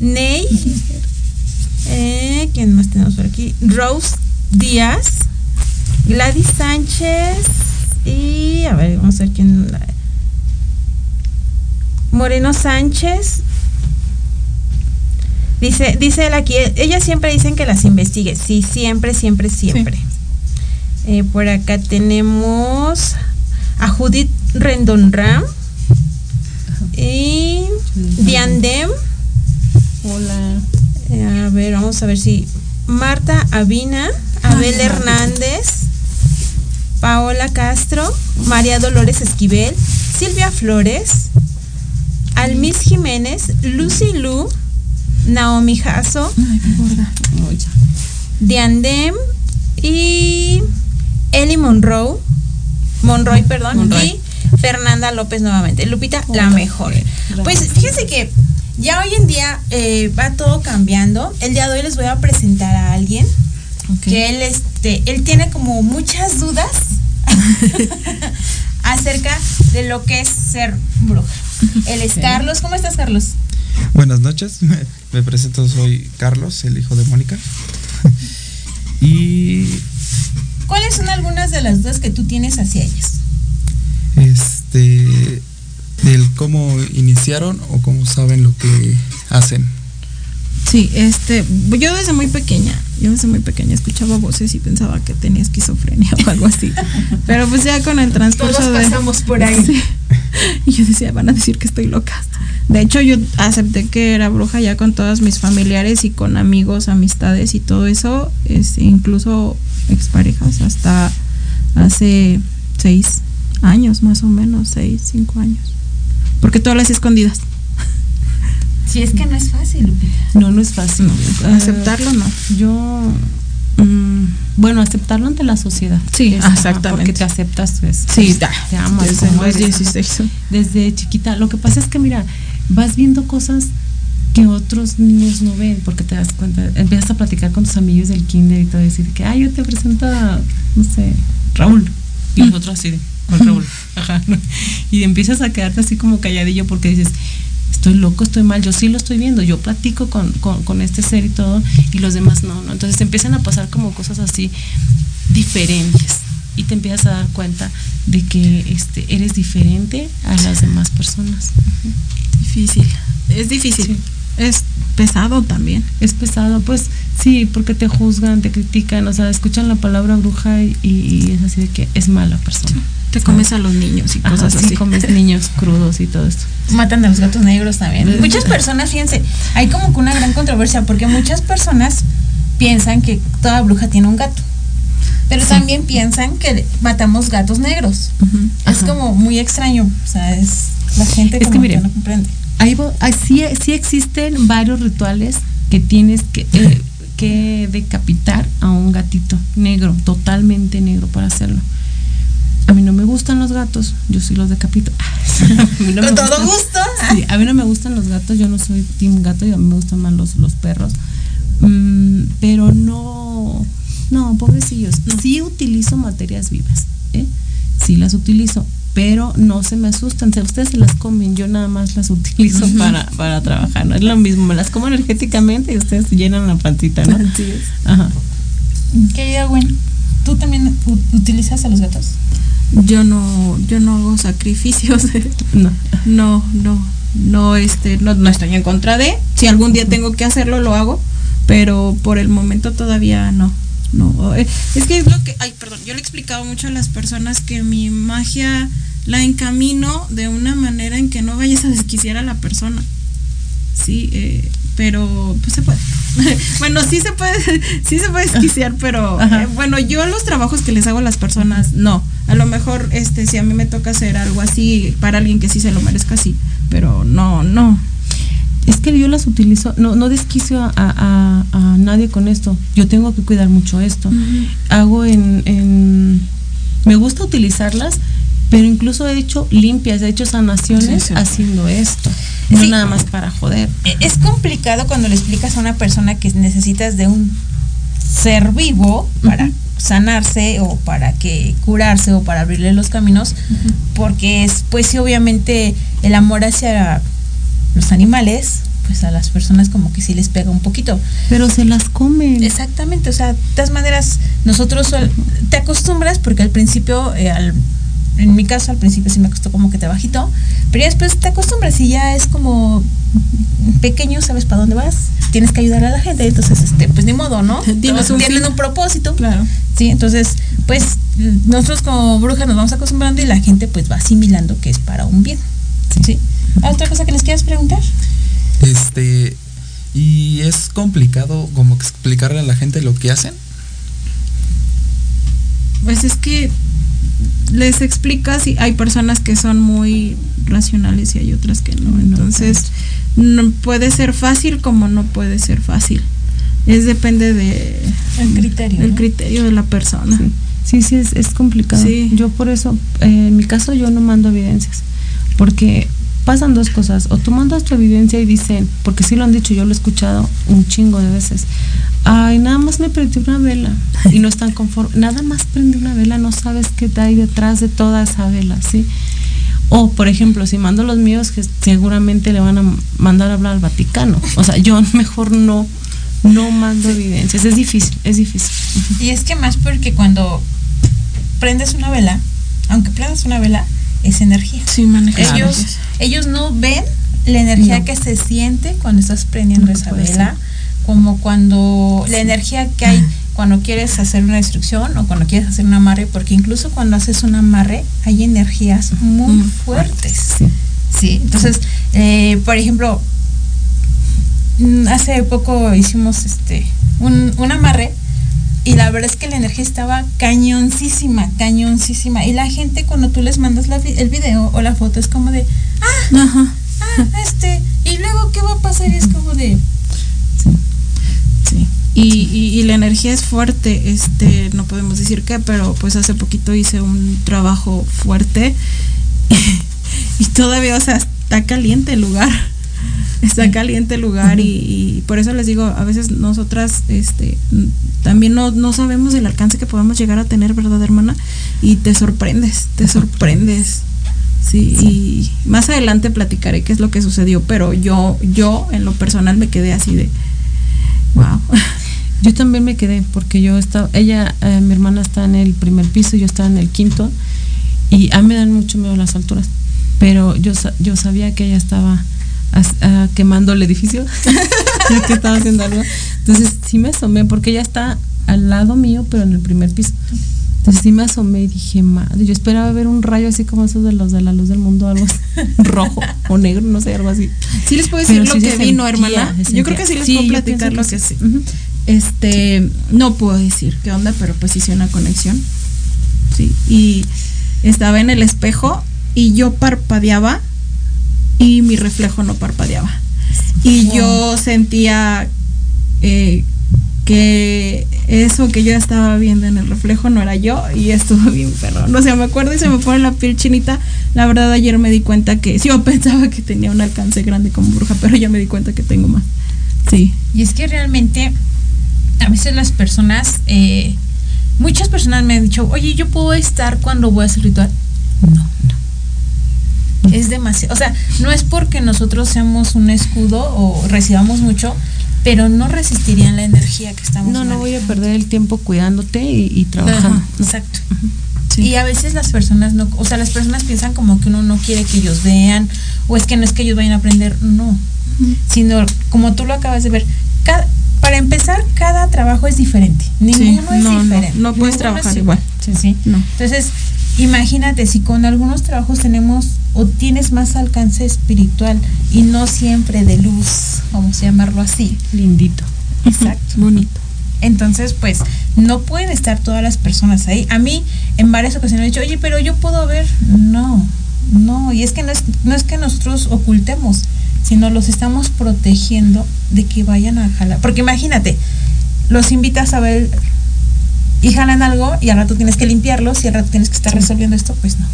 Ney, <laughs> eh, ¿quién más tenemos por aquí? Rose Díaz, Gladys Sánchez. Y a ver, vamos a ver quién. la- Moreno Sánchez. Dice, dice él aquí, ellas siempre dicen que las investigue. Sí, siempre, siempre, siempre. Eh, por acá tenemos a Judith Rendon Ram y Diandem. Hola. Eh, a ver, vamos a ver si Marta Avina, Abel Hernández, Paola Castro, María Dolores Esquivel, Silvia Flores, Almis Jiménez, Lucy Lu, Naomi Jasso, Diandem y Eli Monroe, Monroy, perdón, Monroy. y Fernanda López nuevamente. Lupita, la mejor. Pues fíjense que ya hoy en día eh, va todo cambiando. El día de hoy les voy a presentar a alguien que él, este, él tiene como muchas dudas <laughs> <laughs> acerca de lo que es ser bruja. Él es. Carlos. ¿Cómo estás, Carlos? Buenas noches, me, <laughs> me presento, soy Carlos, el hijo de Mónica. <laughs> y ¿Cuáles son algunas de las dudas que tú tienes hacia ellas? este del cómo iniciaron o cómo saben lo que hacen. Sí, este, yo desde muy pequeña, yo desde muy pequeña escuchaba voces y pensaba que tenía esquizofrenia <laughs> o algo así. Pero pues ya con el transcurso Todos de pasamos por ahí. Sí. <laughs> Y yo decía, van a decir que estoy loca. De hecho, yo acepté que era bruja ya con todos mis familiares y con amigos, amistades y todo eso, este, incluso exparejas, hasta hace seis años más o menos, seis, cinco años. Porque todas las escondidas. Si es que no es fácil, Lupita. No, no es fácil. No, aceptarlo no. Yo, mm, bueno, aceptarlo ante la sociedad. Sí, exactamente. Porque te aceptas, pues. Sí, te, ya, te amas. desde como los eres, ajá. 16. Desde chiquita. Lo que pasa es que, mira, vas viendo cosas que otros niños no ven, porque te das cuenta, empiezas a platicar con tus amigos del kinder y todo, decir que, ah, yo te presento a, no sé, Raúl. Y nosotros así de, ¿cuál Raúl? Ajá. Y empiezas a quedarte así como calladillo porque dices, estoy loco, estoy mal, yo sí lo estoy viendo, yo platico con, con, con este ser y todo, y los demás no, ¿no? Entonces te empiezan a pasar como cosas así diferentes y te empiezas a dar cuenta de que este, eres diferente a las demás personas. Difícil, es difícil. Es pesado también. Es pesado, pues sí, porque te juzgan, te critican, o sea, escuchan la palabra bruja y, y es así de que es mala persona. Te comes a los niños y cosas Ajá, sí, así. comes niños <laughs> crudos y todo esto. Matan a los gatos negros también. Muchas personas, fíjense, hay como que una gran controversia porque muchas personas piensan que toda bruja tiene un gato. Pero también piensan que matamos gatos negros. Es como muy extraño. O sea, es la gente Es que como que, no comprende. Ahí vo- ah, sí, sí existen varios rituales que tienes que, eh, que decapitar a un gatito negro, totalmente negro para hacerlo. A mí no me gustan los gatos, yo sí los decapito. <laughs> No Con todo gusto. Sí, a mí no me gustan los gatos, yo no soy team gato, y a mí me gustan más los, los perros. Mm, pero no, no, pobrecillos. Sí utilizo materias vivas, ¿eh? Sí las utilizo, pero no se me asustan. Si ustedes se las comen, yo nada más las utilizo para, para trabajar. No es lo mismo, me las como energéticamente y ustedes llenan la pancita, ¿no? Así es. Ajá. Querida Gwen, ¿tú también utilizas a los gatos? Yo no, yo no hago sacrificios. <laughs> No. No, no, no, este, no, no estoy en contra de. Si algún día tengo que hacerlo, lo hago. Pero por el momento todavía no. No. Eh, Es que es lo que. Ay, perdón. Yo le he explicado mucho a las personas que mi magia la encamino de una manera en que no vayas a desquiciar a la persona. Sí, eh, pero pues se puede. <laughs> bueno, sí se puede, <laughs> sí se puede desquiciar, pero eh, bueno, yo los trabajos que les hago a las personas, no. A lo mejor, este, si a mí me toca hacer algo así para alguien que sí se lo merezca, sí. Pero no, no. Es que yo las utilizo, no, no desquicio a, a- a nadie con esto. Yo tengo que cuidar mucho esto. Hago en, en- Me gusta utilizarlas, pero incluso he hecho limpias, he hecho sanaciones Sí, sí. haciendo esto. No nada más para joder. E- Es complicado cuando le explicas a una persona que necesitas de un ser vivo para sanarse o para que curarse o para abrirle los caminos, porque es, pues sí, obviamente el amor hacia los animales, pues a las personas como que sí les pega un poquito. Pero se las comen. Exactamente, o sea, de todas maneras, nosotros te acostumbras porque al principio, eh, al- en mi caso al principio sí me costó como que te bajito, pero ya después te acostumbras y ya es como pequeño, sabes para dónde vas, tienes que ayudar a la gente, entonces, este, pues ni modo, ¿no? <laughs> Tienes un tienen fin. un propósito. Claro. Sí, entonces, pues nosotros como brujas nos vamos acostumbrando y la gente pues va asimilando que es para un bien. Sí. ¿Otra cosa que les quieras preguntar? Este, y es complicado como que explicarle a la gente lo que hacen. Pues es que les explicas y hay personas que son muy racionales y hay otras que no. Entonces, no puede ser fácil como no puede ser fácil. Es depende de El criterio. del ¿no? criterio de la persona. Sí, sí, es, es complicado. Sí. Yo por eso, eh, en mi caso, yo no mando evidencias. Porque pasan dos cosas. O tú mandas tu evidencia y dicen, porque sí lo han dicho, yo lo he escuchado un chingo de veces. Ay, nada más me prendí una vela y no están conformes. Nada más prendí una vela, no sabes qué hay detrás de toda esa vela, ¿sí? O, por ejemplo, si mando los míos, que seguramente le van a mandar a hablar al Vaticano. O sea, yo <laughs> mejor no, no mando evidencias. Es difícil, es difícil. Y es que más porque cuando prendes una vela, aunque prendas una vela, es energía. Sí, manejas Ellos, ellos no ven la energía No. que se siente cuando estás prendiendo No, esa vela, como cuando la energía que hay <clears throat> cuando quieres hacer una destrucción o cuando quieres hacer un amarre, porque incluso cuando haces un amarre hay energías muy Muy fuertes. Sí. Sí, entonces, eh, por ejemplo, mm, hace poco hicimos este un, un amarre y la verdad es que la energía estaba cañoncísima, cañoncísima. Y la gente cuando tú les mandas la el video o la foto es como de, ah, Ajá. ah, este, y luego qué va a pasar y es como de, Sí. Y, y, y la energía es fuerte, este, no podemos decir qué, pero pues hace poquito hice un trabajo fuerte <laughs> y todavía, o sea, está caliente el lugar. Está caliente el lugar y, y por eso les digo, a veces nosotras este también no, no sabemos el alcance que podemos llegar a tener, ¿verdad, hermana? Y te sorprendes, te sorprendes. Sí, y más adelante platicaré qué es lo que sucedió, pero yo, yo en lo personal me quedé así de, wow. <laughs> Yo también me quedé porque yo estaba, ella, eh, mi hermana está en el primer piso, yo estaba en el quinto y a mí me dan mucho miedo las alturas, pero yo, yo sabía que ella estaba as- ah, quemando el edificio, <laughs> <laughs> que estaba haciendo algo, entonces sí me asomé porque ella está al lado mío, pero en el primer piso. Entonces sí me asomé y dije, madre, yo esperaba ver un rayo así como esos de los de la luz del mundo, algo así, <laughs> rojo o negro, no sé, algo así. Sí les puedo decir Pero lo sí que vino, hermana. Yo creo que sí les Sí, puedo platicar lo que que sí. Este, no puedo decir qué onda, pero pues hice una conexión. Sí, y estaba en el espejo y yo parpadeaba y mi reflejo no parpadeaba. Y yo sentía eh, que eso que yo estaba viendo en el reflejo no era yo y estuvo <laughs> bien perro. No sé, me acuerdo y se me pone la piel chinita. La verdad ayer me di cuenta que sí, yo <laughs> pensaba que tenía un alcance grande como bruja, pero ya me di cuenta que tengo más. Sí. Y es que realmente a veces las personas, eh, muchas personas me han dicho, oye, yo puedo estar cuando voy a hacer ritual. No, no. Es demasiado. O sea, no es porque nosotros seamos un escudo o recibamos mucho, pero no resistirían la energía que estamos No, no voy a perder el tiempo cuidándote y, y trabajando. Ajá, exacto. Y a veces las personas no, o sea, las personas piensan como que uno no quiere que ellos vean, o es que no es que ellos vayan a aprender, no. Sino, como tú lo acabas de ver, cada- para empezar, cada trabajo es diferente. Ninguno es no, diferente. no puedes Ninguno trabajar es igual. Sí, sí. No. Entonces, imagínate si con algunos trabajos tenemos o tienes más alcance espiritual y no siempre de luz, vamos a llamarlo así. Lindito. Exacto. Bonito. Entonces, pues, no pueden estar todas las personas ahí. A mí, en varias ocasiones han dicho, oye, pero yo puedo ver. No, no. Y es que no es, no es que nosotros ocultemos, sino los estamos protegiendo de que vayan a jalar. Porque imagínate, los invitas a ver y jalan algo y al rato tienes que limpiarlos y al rato tienes que estar resolviendo esto, pues no.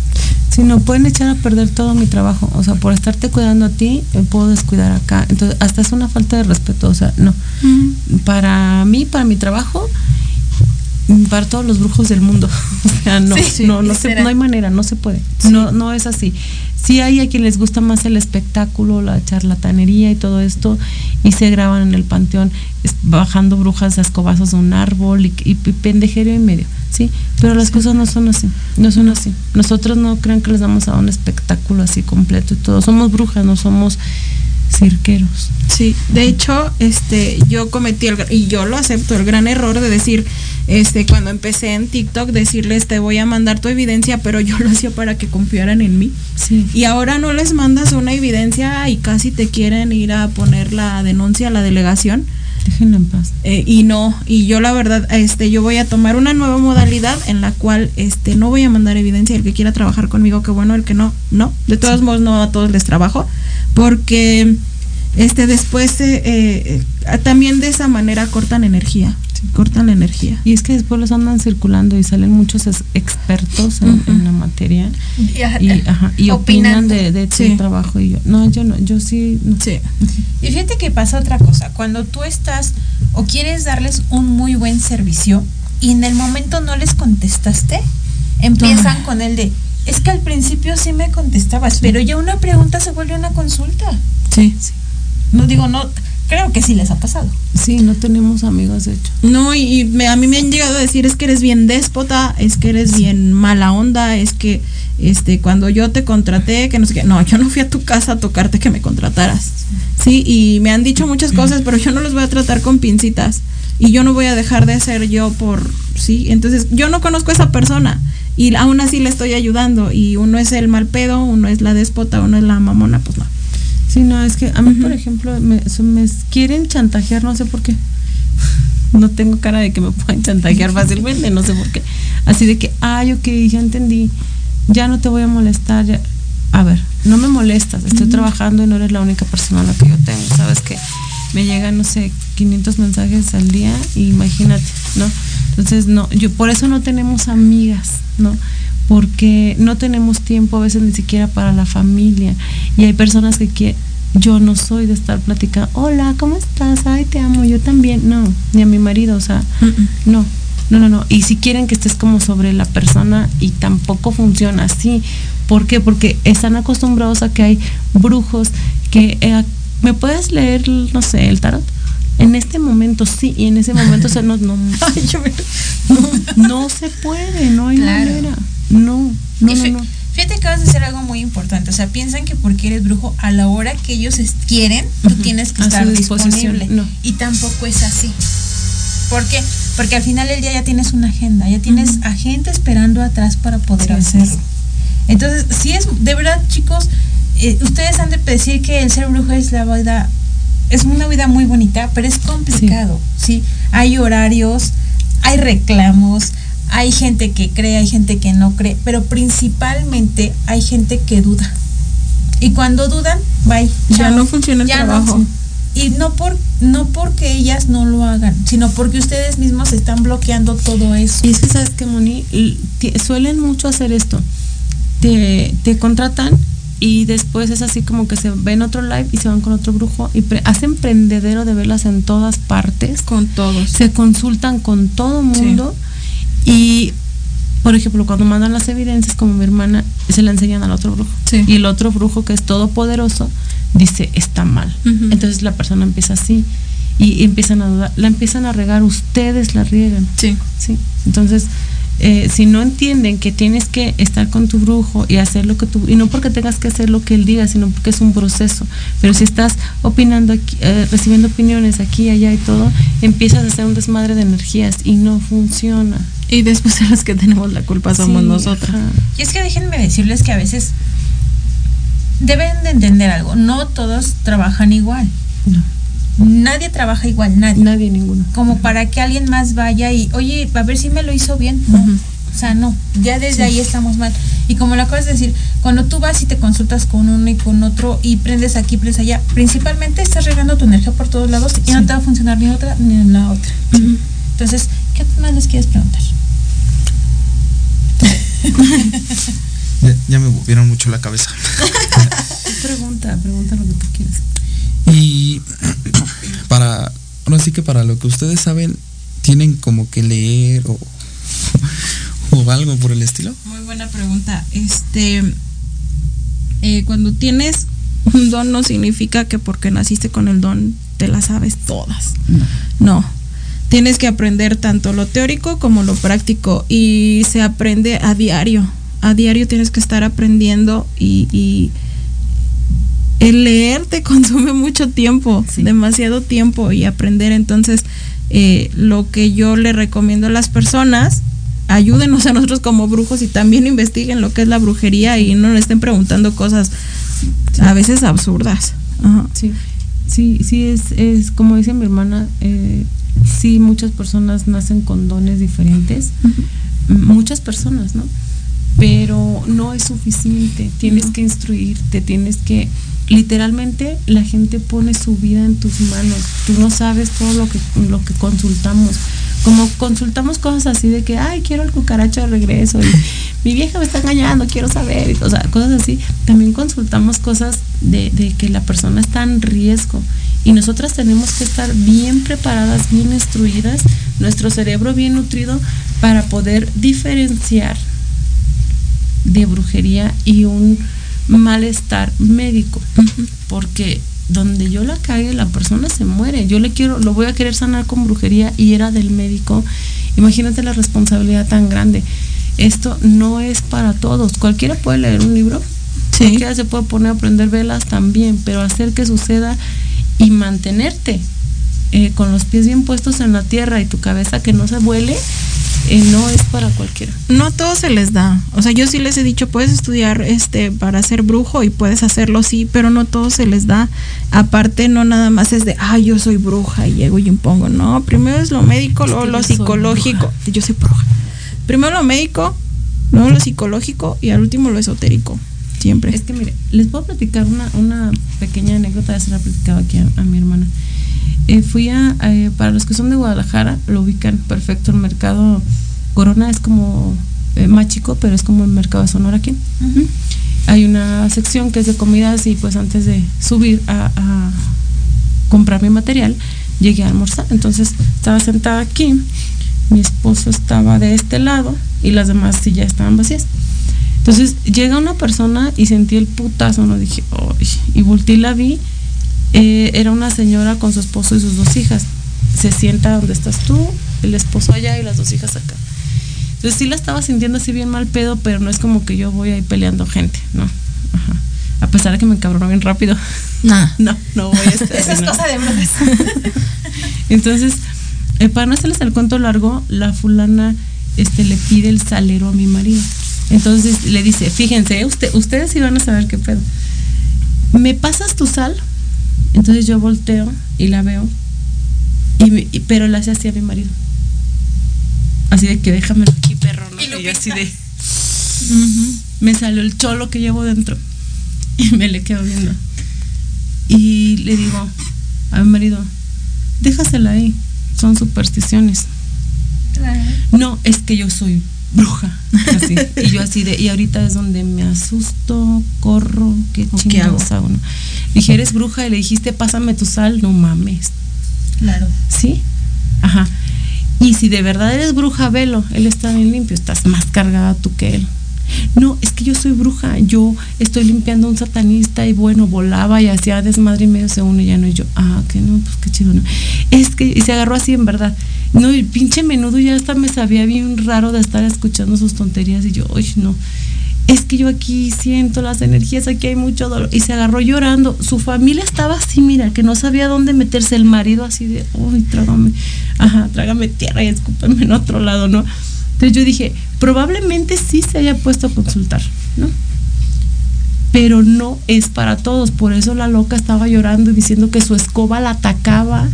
Si no, pueden echar a perder todo mi trabajo. O sea, por estarte cuidando a ti, eh, puedo descuidar acá. Entonces, hasta es una falta de respeto. O sea, no. Para mí, para mi trabajo, para todos los brujos del mundo. <laughs> O sea, no, Sí, no, no, se- no hay manera, no se puede. No, no es así. Sí hay a quien les gusta más el espectáculo, la charlatanería y todo esto, y se graban en el panteón es- bajando brujas a escobazos de un árbol y, y, y pendejero y medio, ¿sí? Pero las cosas no son así, no son así. Nosotros no crean que les damos a un espectáculo así completo y todo. Somos brujas, no somos cirqueros. Sí, de hecho, este, yo cometí el, y yo lo acepto, el gran error de decir, este, cuando empecé en TikTok, decirles te voy a mandar tu evidencia, pero yo lo hacía para que confiaran en mí. Sí. Y ahora no les mandas una evidencia y casi te quieren ir a poner la denuncia a la delegación. Déjenlo en paz. Eh, y no, y yo la verdad, este, yo voy a tomar una nueva modalidad en la cual, este, no voy a mandar evidencia. El que quiera trabajar conmigo, que bueno, el que no, no. De todos modos, no a todos les trabajo, porque, este, después, eh, eh, también de esa manera cortan energía, cortan la energía. Y es que después los andan circulando y salen muchos expertos en, en la materia Y, ajá, y, ajá, y opinan de, de tu Sí. trabajo y yo, no, yo no, yo sí, no. Sí. Y fíjate que pasa otra cosa, cuando tú estás o quieres darles un muy buen servicio y en el momento no les contestaste, empiezan con el de, es que al principio sí me contestabas, pero ya una pregunta se vuelve una consulta. Sí. No digo, no, creo que sí les ha pasado. Sí, no tenemos amigos, de hecho. No, y, y me- a mí me han llegado a decir es que eres bien déspota, es que eres bien mala onda, es que este cuando yo te contraté, que no sé qué, no, yo no fui a tu casa a tocarte que me contrataras. Sí, y me han dicho muchas cosas, pero yo no los voy a tratar con pincitas y yo no voy a dejar de ser yo por sí, entonces yo no conozco a esa persona y aún así le estoy ayudando y uno es el mal pedo, uno es la déspota, uno es la mamona, pues no. Sí, no, es que a mí, por ejemplo, me, me quieren chantajear, no sé por qué. <laughs> No tengo cara de que me puedan chantajear fácilmente, no sé por qué. Así de que, ay, ok, ya entendí, ya no te voy a molestar, ya. A ver, no me molestas, estoy trabajando y no eres la única persona a la que yo tengo, ¿sabes que Me llegan, no sé, 500 mensajes al día, imagínate, ¿no? Entonces, no, yo por eso no tenemos amigas, ¿no? Porque no tenemos tiempo a veces ni siquiera para la familia. Y hay personas que quieren, yo no soy de estar platicando, hola, ¿cómo estás? Ay, te amo, yo también. No, ni a mi marido, o sea, no, no, no, no. Y si quieren que estés como sobre la persona y tampoco funciona así. ¿Por qué? Porque están acostumbrados a que hay brujos que, eh, ¿me puedes leer, no sé, el tarot? En este momento sí, y en ese momento o sea, no, <laughs> no, no, no se puede, no hay Claro. manera. No, no, no, fí- no. Fíjate que vas a hacer algo muy importante. O sea, piensan que porque eres brujo, a la hora que ellos quieren, tú tienes que A estar disponible. no. Y tampoco es así. Porque Porque al final del día ya tienes una agenda, ya tienes a gente esperando atrás para poder hacerlo. Entonces, sí es, de verdad, chicos, eh, ustedes han de decir que el ser brujo es la vida, es una vida muy bonita, pero es complicado, ¿sí? Hay horarios, hay reclamos, hay gente que cree, hay gente que no cree, pero principalmente hay gente que duda. Y cuando dudan, bye. Ya chao. no funciona el Ya trabajo. y no por no porque ellas no lo hagan, sino porque ustedes mismos están bloqueando todo eso. Y es que sabes que Moni, suelen mucho hacer esto. Te, te contratan y después es así como que se ven otro live y se van con otro brujo y pre- hacen prendedero de velas en todas partes. Con todos. Se consultan con todo mundo y por ejemplo, cuando mandan las evidencias, como mi hermana, se la enseñan al otro brujo. Y el otro brujo, que es todopoderoso, dice, está mal. Entonces la persona empieza así y, y empiezan a dudar. La empiezan a regar, ustedes la riegan. Sí. Sí. Entonces, eh, si no entienden que tienes que estar con tu brujo y hacer lo que tú, y no porque tengas que hacer lo que él diga, sino porque es un proceso. Pero si estás opinando, aquí, eh, recibiendo opiniones aquí, allá y todo, empiezas a hacer un desmadre de energías y no funciona. Y después de las que tenemos la culpa somos Sí, nosotras. ajá. Y es que déjenme decirles que a veces deben de entender algo, no todos trabajan igual. No. Nadie trabaja igual, nadie. Nadie, ninguno. Como para que alguien más vaya y, oye, a ver si me lo hizo bien. No. O sea, no, ya desde Sí. ahí estamos mal. Y como lo acabas de decir, cuando tú vas y te consultas con uno y con otro y prendes aquí, prendes allá, principalmente estás regando tu energía por todos lados y no te va a funcionar ni otra ni la otra. Entonces, ¿qué más les quieres preguntar? Ya, ya me movieron mucho la cabeza. <laughs> Pregunta, pregunta lo que tú quieras. Y para, ahora sí que para lo que ustedes saben, tienen como que leer o, o algo por el estilo. Muy buena pregunta. Este, eh, cuando tienes un don no significa que porque naciste con el don te las sabes todas. No. Tienes que aprender tanto lo teórico como lo práctico y se aprende a diario. A diario tienes que estar aprendiendo y, y el leer te <laughs> consume mucho tiempo, demasiado tiempo y aprender. Entonces, eh, lo que yo le recomiendo a las personas, ayúdenos a nosotros como brujos y también investiguen lo que es la brujería y no le estén preguntando cosas a veces absurdas. Ajá. Sí, sí, sí, es, es como dice mi hermana, eh, sí, muchas personas nacen con dones diferentes, muchas personas, ¿no? Pero no es suficiente, tienes que instruirte, tienes que, literalmente la gente pone su vida en tus manos, tú no sabes todo lo que, lo que consultamos. Como consultamos cosas así de que, ay, quiero el cucaracho de regreso, y mi vieja me está engañando, quiero saber, o sea, cosas así. También consultamos cosas de, de que la persona está en riesgo. Y nosotras tenemos que estar bien preparadas, bien instruidas, nuestro cerebro bien nutrido para poder diferenciar de brujería y un malestar médico. Porque donde yo la cague, la persona se muere. Yo le quiero, lo voy a querer sanar con brujería y era del médico. Imagínate la responsabilidad tan grande. Esto no es para todos. Cualquiera puede leer un libro. Cualquiera se puede poner a prender velas también, pero hacer que suceda y mantenerte eh, con los pies bien puestos en la tierra y tu cabeza que no se vuele, eh, no es para cualquiera. No a todos se les da. O sea, yo sí les he dicho, puedes estudiar este para ser brujo y puedes hacerlo sí, pero no a todos se les da. Aparte, no nada más es de, ah, yo soy bruja y llego y impongo. No, primero es lo médico, Es luego lo psicológico. Yo soy bruja. Primero lo médico, luego lo psicológico y al último lo esotérico. Siempre. Es que mire, les puedo platicar una, una pequeña anécdota, ya se la he platicado aquí a, a mi hermana. Eh, fui a, eh, para los que son de Guadalajara, lo ubican perfecto, el mercado Corona es como eh, más chico, pero es como el mercado de Sonora aquí. Hay una sección que es de comidas y pues antes de subir a, a comprar mi material, llegué a almorzar. Entonces estaba sentada aquí, mi esposo estaba de este lado y las demás sillas estaban vacías. Entonces llega una persona y sentí el putazo, no dije, "Ay", y volteé y la vi. eh, era una señora con su esposo y sus dos hijas. Se sienta donde estás tú, el esposo allá y las dos hijas acá. Entonces sí la estaba sintiendo así bien mal pedo, pero no es como que yo voy ahí peleando gente, ¿no? Ajá. A pesar de que me encabronó bien rápido. Nah. <laughs> No, no voy a estar. Esa es no. cosa de brujas. <laughs> Entonces, eh, para no hacerles el cuento largo, la fulana este, le pide el salero a mi marido. Entonces le dice, fíjense, usted, ustedes sí van a saber qué pedo. ¿Me pasas tu sal? Entonces yo volteo y la veo, y, me- y- pero la hace así a mi marido. Así de que déjamelo aquí, perro. ¿no? Y yo así de... Me salió el cholo que llevo dentro. <laughs> Y me le quedo viendo. Y le digo a mi marido, déjasela ahí, son supersticiones. No, es que yo soy bruja. Así. Y yo así de, y ahorita es donde me asusto, corro, qué ¿O qué chingados hago, ¿no? Dije, eres bruja y le dijiste, pásame tu sal, no mames. Claro. ¿Sí? Ajá. Y si de verdad eres bruja, velo, él está bien limpio, estás más cargada tú que él. No, es que yo soy bruja, yo estoy limpiando a un satanista y bueno, volaba y hacía desmadre y medio segundo y ya no, y yo, ah, que no, pues qué chido, ¿no? Es que, y se agarró así en verdad. No, el pinche menudo ya hasta me sabía bien raro de estar escuchando sus tonterías y yo, uy, no. Es que yo aquí siento las energías, aquí hay mucho dolor. Y se agarró llorando. Su familia estaba así, mira, que no sabía dónde meterse. El marido así de, uy, trágame, ajá, trágame tierra y escúpeme en otro lado, ¿no? Entonces yo dije, probablemente sí se haya puesto a consultar, ¿no? Pero no es para todos. Por eso la loca estaba llorando y diciendo que su escoba la atacaba.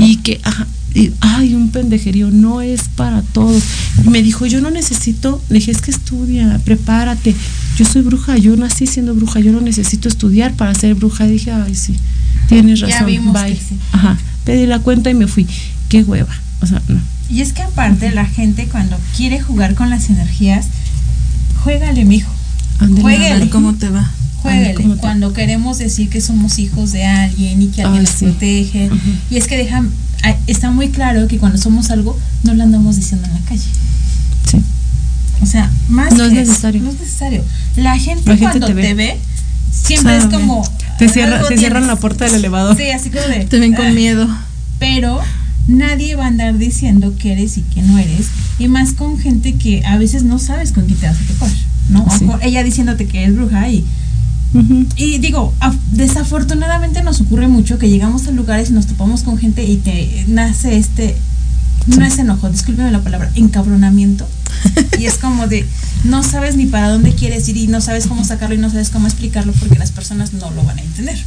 y que, ajá, y, ay, un pendejerío, no es para todos. Y me dijo, yo no necesito, le dije, es que estudia, prepárate. Yo soy bruja, yo nací siendo bruja, yo no necesito estudiar para ser bruja. Y dije, ay, sí, tienes Ya razón, vimos bye. sí. Ajá, pedí la cuenta y me fui. Qué hueva. O sea, no. Y es que aparte la gente cuando quiere jugar con las energías, juégale, mijo. Juégale. ¿Cómo te va? Juégale. Ándale, ¿cómo te- Cuando queremos decir que somos hijos de alguien y que alguien nos sí. protege. Y es que deja, ah, está muy claro que cuando somos algo, no lo andamos diciendo en la calle. Sí. O sea, más No es que eso, necesario. no es necesario. La gente, La gente cuando te te ve. siempre es como. Te, cierra- te cierran la puerta del elevador. Sí, así como de. Te ven con "Ah". miedo. Pero nadie va a andar diciendo que eres y que no eres. Y más con gente que a veces no sabes con quién te vas a topar. ¿no? O Sí. ella diciéndote que es bruja y. Y digo, af- desafortunadamente nos ocurre mucho que llegamos a lugares y nos topamos con gente y te nace este, no es enojo, discúlpeme la palabra, encabronamiento. y es como de, no sabes ni para dónde quieres ir y no sabes cómo sacarlo y no sabes cómo explicarlo porque las personas no lo van a entender.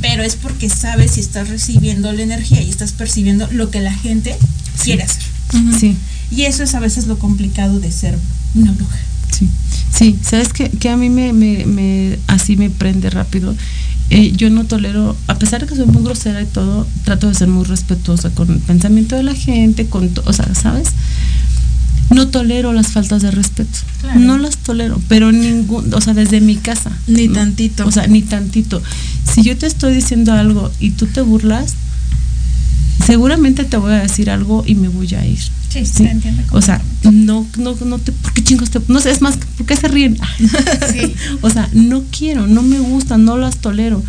Pero es porque sabes y estás recibiendo la energía y estás percibiendo lo que la gente quiere hacer. Sí. Y eso es a veces lo complicado de ser una bruja. Sí, sí, sabes que, que a mí me, me, me- así me prende rápido. Eh, yo no tolero, a pesar de que soy muy grosera y todo, trato de ser muy respetuosa con el pensamiento de la gente, con, to- o sea, ¿sabes? No tolero las faltas de respeto. Claro. No las tolero, pero ningún, o sea, desde mi casa. Ni tantito. O sea, ni tantito. Si yo te estoy diciendo algo y tú te burlas, seguramente te voy a decir algo y me voy a ir. Sí, Sí. se entiende. O sea, no, no, no te, ¿por qué chingos te, no sé, es más, ¿por qué se ríen? <laughs> Sí. o sea, no quiero, no me gustan, no las tolero.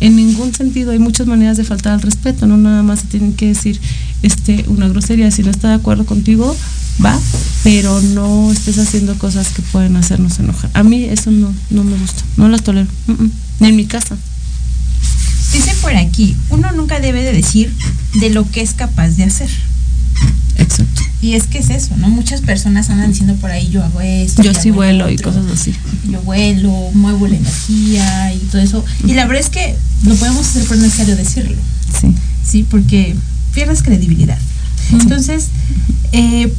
En ningún sentido, hay muchas maneras de faltar al respeto, no nada más se tienen que decir este, una grosería. Si no está de acuerdo contigo, va, pero no estés haciendo cosas que pueden hacernos enojar. A mí eso no, no me gusta, no las tolero, mm, mm, ni en mi casa. Dice por aquí, uno nunca debe de decir de lo que es capaz de hacer. Exacto. Y es que es eso, ¿no? Muchas personas andan diciendo por ahí, yo hago esto. Yo sí el vuelo y cosas así. Yo vuelo, muevo la energía y todo eso. Y la verdad es que lo podemos hacer, pero no es necesario decirlo. Sí. Sí, porque pierdes credibilidad. Entonces, eh,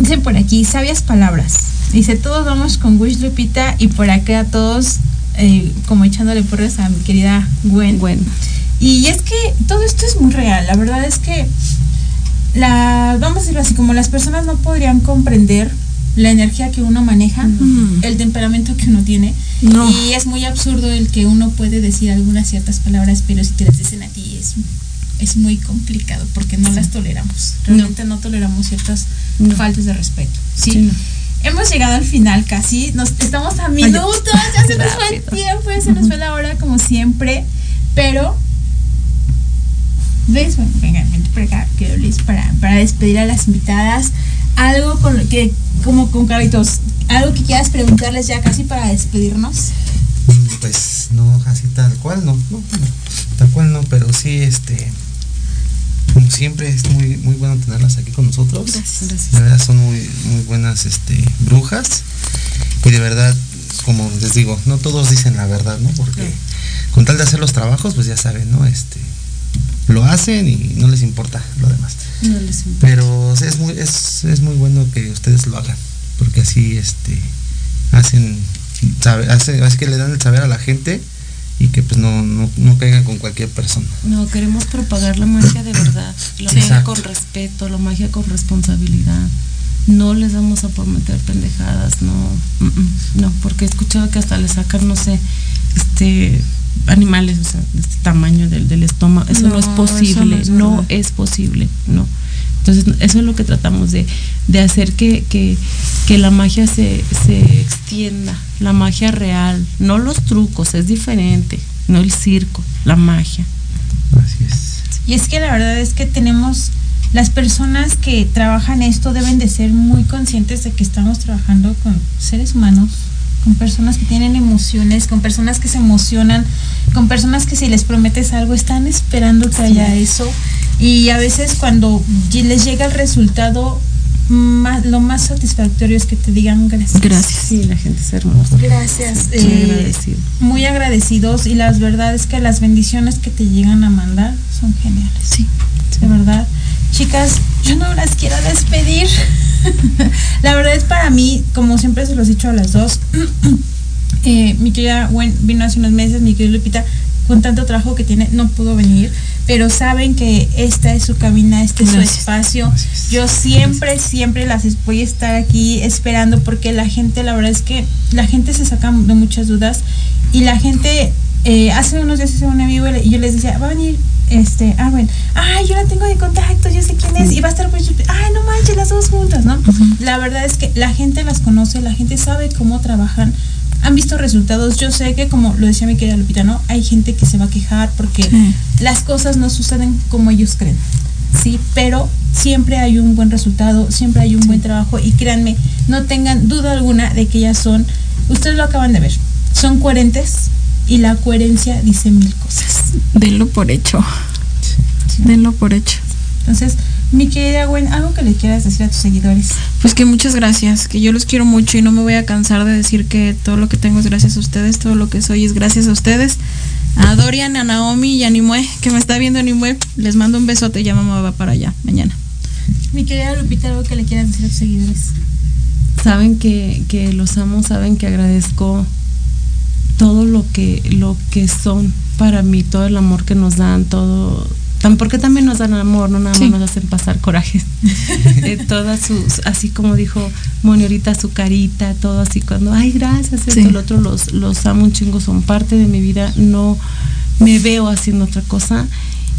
dice por aquí, sabias palabras. Dice, todos vamos con Wish Lupita y por acá todos eh, como echándole porras a mi querida Gwen. Gwen. Y es que todo esto es muy real. La verdad es que la, vamos a decirlo así, como las personas no podrían comprender la energía que uno maneja, el temperamento que uno tiene. No. Y es muy absurdo el que uno puede decir algunas ciertas palabras, pero si te las dicen a ti es, es muy complicado porque no las toleramos. Realmente no, toleramos ciertas No. faltas de respeto. Sí. Hemos llegado al final casi, nos estamos a minutos, ya <laughs> se nos fue el tiempo, ya se nos fue la hora como siempre, pero ¿Ves? Bueno, venga, vente por acá, querido Luis, para, para despedir a las invitadas. Algo con lo que, como con Carlitos, algo que quieras preguntarles ya casi para despedirnos. Mm, Pues no, así tal cual, no, no, no, tal cual no, pero sí, este, como siempre es muy muy bueno tenerlas aquí con nosotros. Gracias. De verdad son muy muy buenas este brujas y de verdad como les digo, no todos dicen la verdad, ¿no? Porque con tal de hacer los trabajos, pues ya saben, ¿no? Este lo hacen y no les importa lo demás. No les importa. Pero es muy es, es muy bueno que ustedes lo hagan, porque así este hacen sabe, hace, así que le dan el saber a la gente y que pues no, no, no caigan con cualquier persona. No, queremos propagar la magia de verdad, la Sí. magia Exacto. con respeto, la magia con responsabilidad. No les vamos a prometer pendejadas, no, no, porque he escuchado que hasta le sacan, no sé, este animales, o sea, de este tamaño del, del estómago, eso no, No, es eso posible, no es no verdad. es posible, no. Entonces, eso es lo que tratamos de, de hacer que, que, que la magia se, se extienda, la magia real, no los trucos, es diferente, no el circo, la magia. Así es. Y es que la verdad es que tenemos, las personas que trabajan esto deben de ser muy conscientes de que estamos trabajando con seres humanos, con personas que tienen emociones, con personas que se emocionan, con personas que si les prometes algo están esperando que haya eso. Y a veces cuando les llega el resultado, más, lo más satisfactorio es que te digan gracias. Gracias. Sí, la gente es hermosa. Gracias. Muy eh, agradecido. muy agradecidos y las verdad es que las bendiciones que te llegan a mandar son geniales. Sí. De verdad. Chicas, yo no las quiero despedir. <laughs> la verdad es para mí, como siempre se los he dicho a las dos, <clears throat> eh, mi querida Gwen vino hace unos meses, mi querida Lupita, con tanto trabajo que tiene, no pudo venir, pero saben que esta es su cabina, este es su Gracias. espacio. Yo siempre, siempre las voy a estar aquí esperando porque la gente, la verdad es que la gente se saca de muchas dudas y la gente, eh, hace unos días hice un amigo y yo les decía, va a venir este, Arwen, ay, yo la tengo de contacto, yo sé quién es, y va a estar por YouTube, ay, no manches, las dos juntas, ¿no? La verdad es que la gente las conoce, la gente sabe cómo trabajan, han visto resultados, yo sé que como lo decía mi querida Lupita, ¿no? Hay gente que se va a quejar porque Sí. las cosas no suceden como ellos creen, ¿sí? Pero siempre hay un buen resultado, siempre hay un buen trabajo y créanme, no tengan duda alguna de que ellas son, ustedes lo acaban de ver, son coherentes y la coherencia dice mil cosas. Denlo por hecho. Denlo por hecho. Entonces, mi querida Gwen, algo que le quieras decir a tus seguidores. Pues que muchas gracias, que yo los quiero mucho y no me voy a cansar de decir que todo lo que tengo es gracias a ustedes, todo lo que soy es gracias a ustedes. A Dorian, a Naomi y a Nimue, que me está viendo Nimue, les mando un besote, ya mamá va para allá mañana. Mi querida Lupita, algo que le quieras decir a tus seguidores. saben que, que los amo, saben que agradezco todo lo que, lo que son para mí, todo el amor que nos dan, todo, porque también nos dan amor, no nada más Sí. nos hacen pasar corajes. <laughs> Eh, todas sus, así como dijo Moni ahorita, su carita, todo así cuando, ay, gracias, esto, Sí. el otro, los, los amo un chingo, son parte de mi vida, no me veo haciendo otra cosa.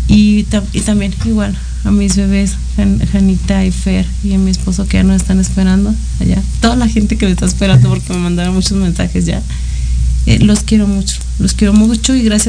Y, tam- y también igual a mis bebés, Jan- Janita y Fer, y a mi esposo que ya nos están esperando allá. Toda la gente que me está esperando porque me mandaron muchos mensajes ya. Eh, los quiero mucho, los quiero mucho y gracias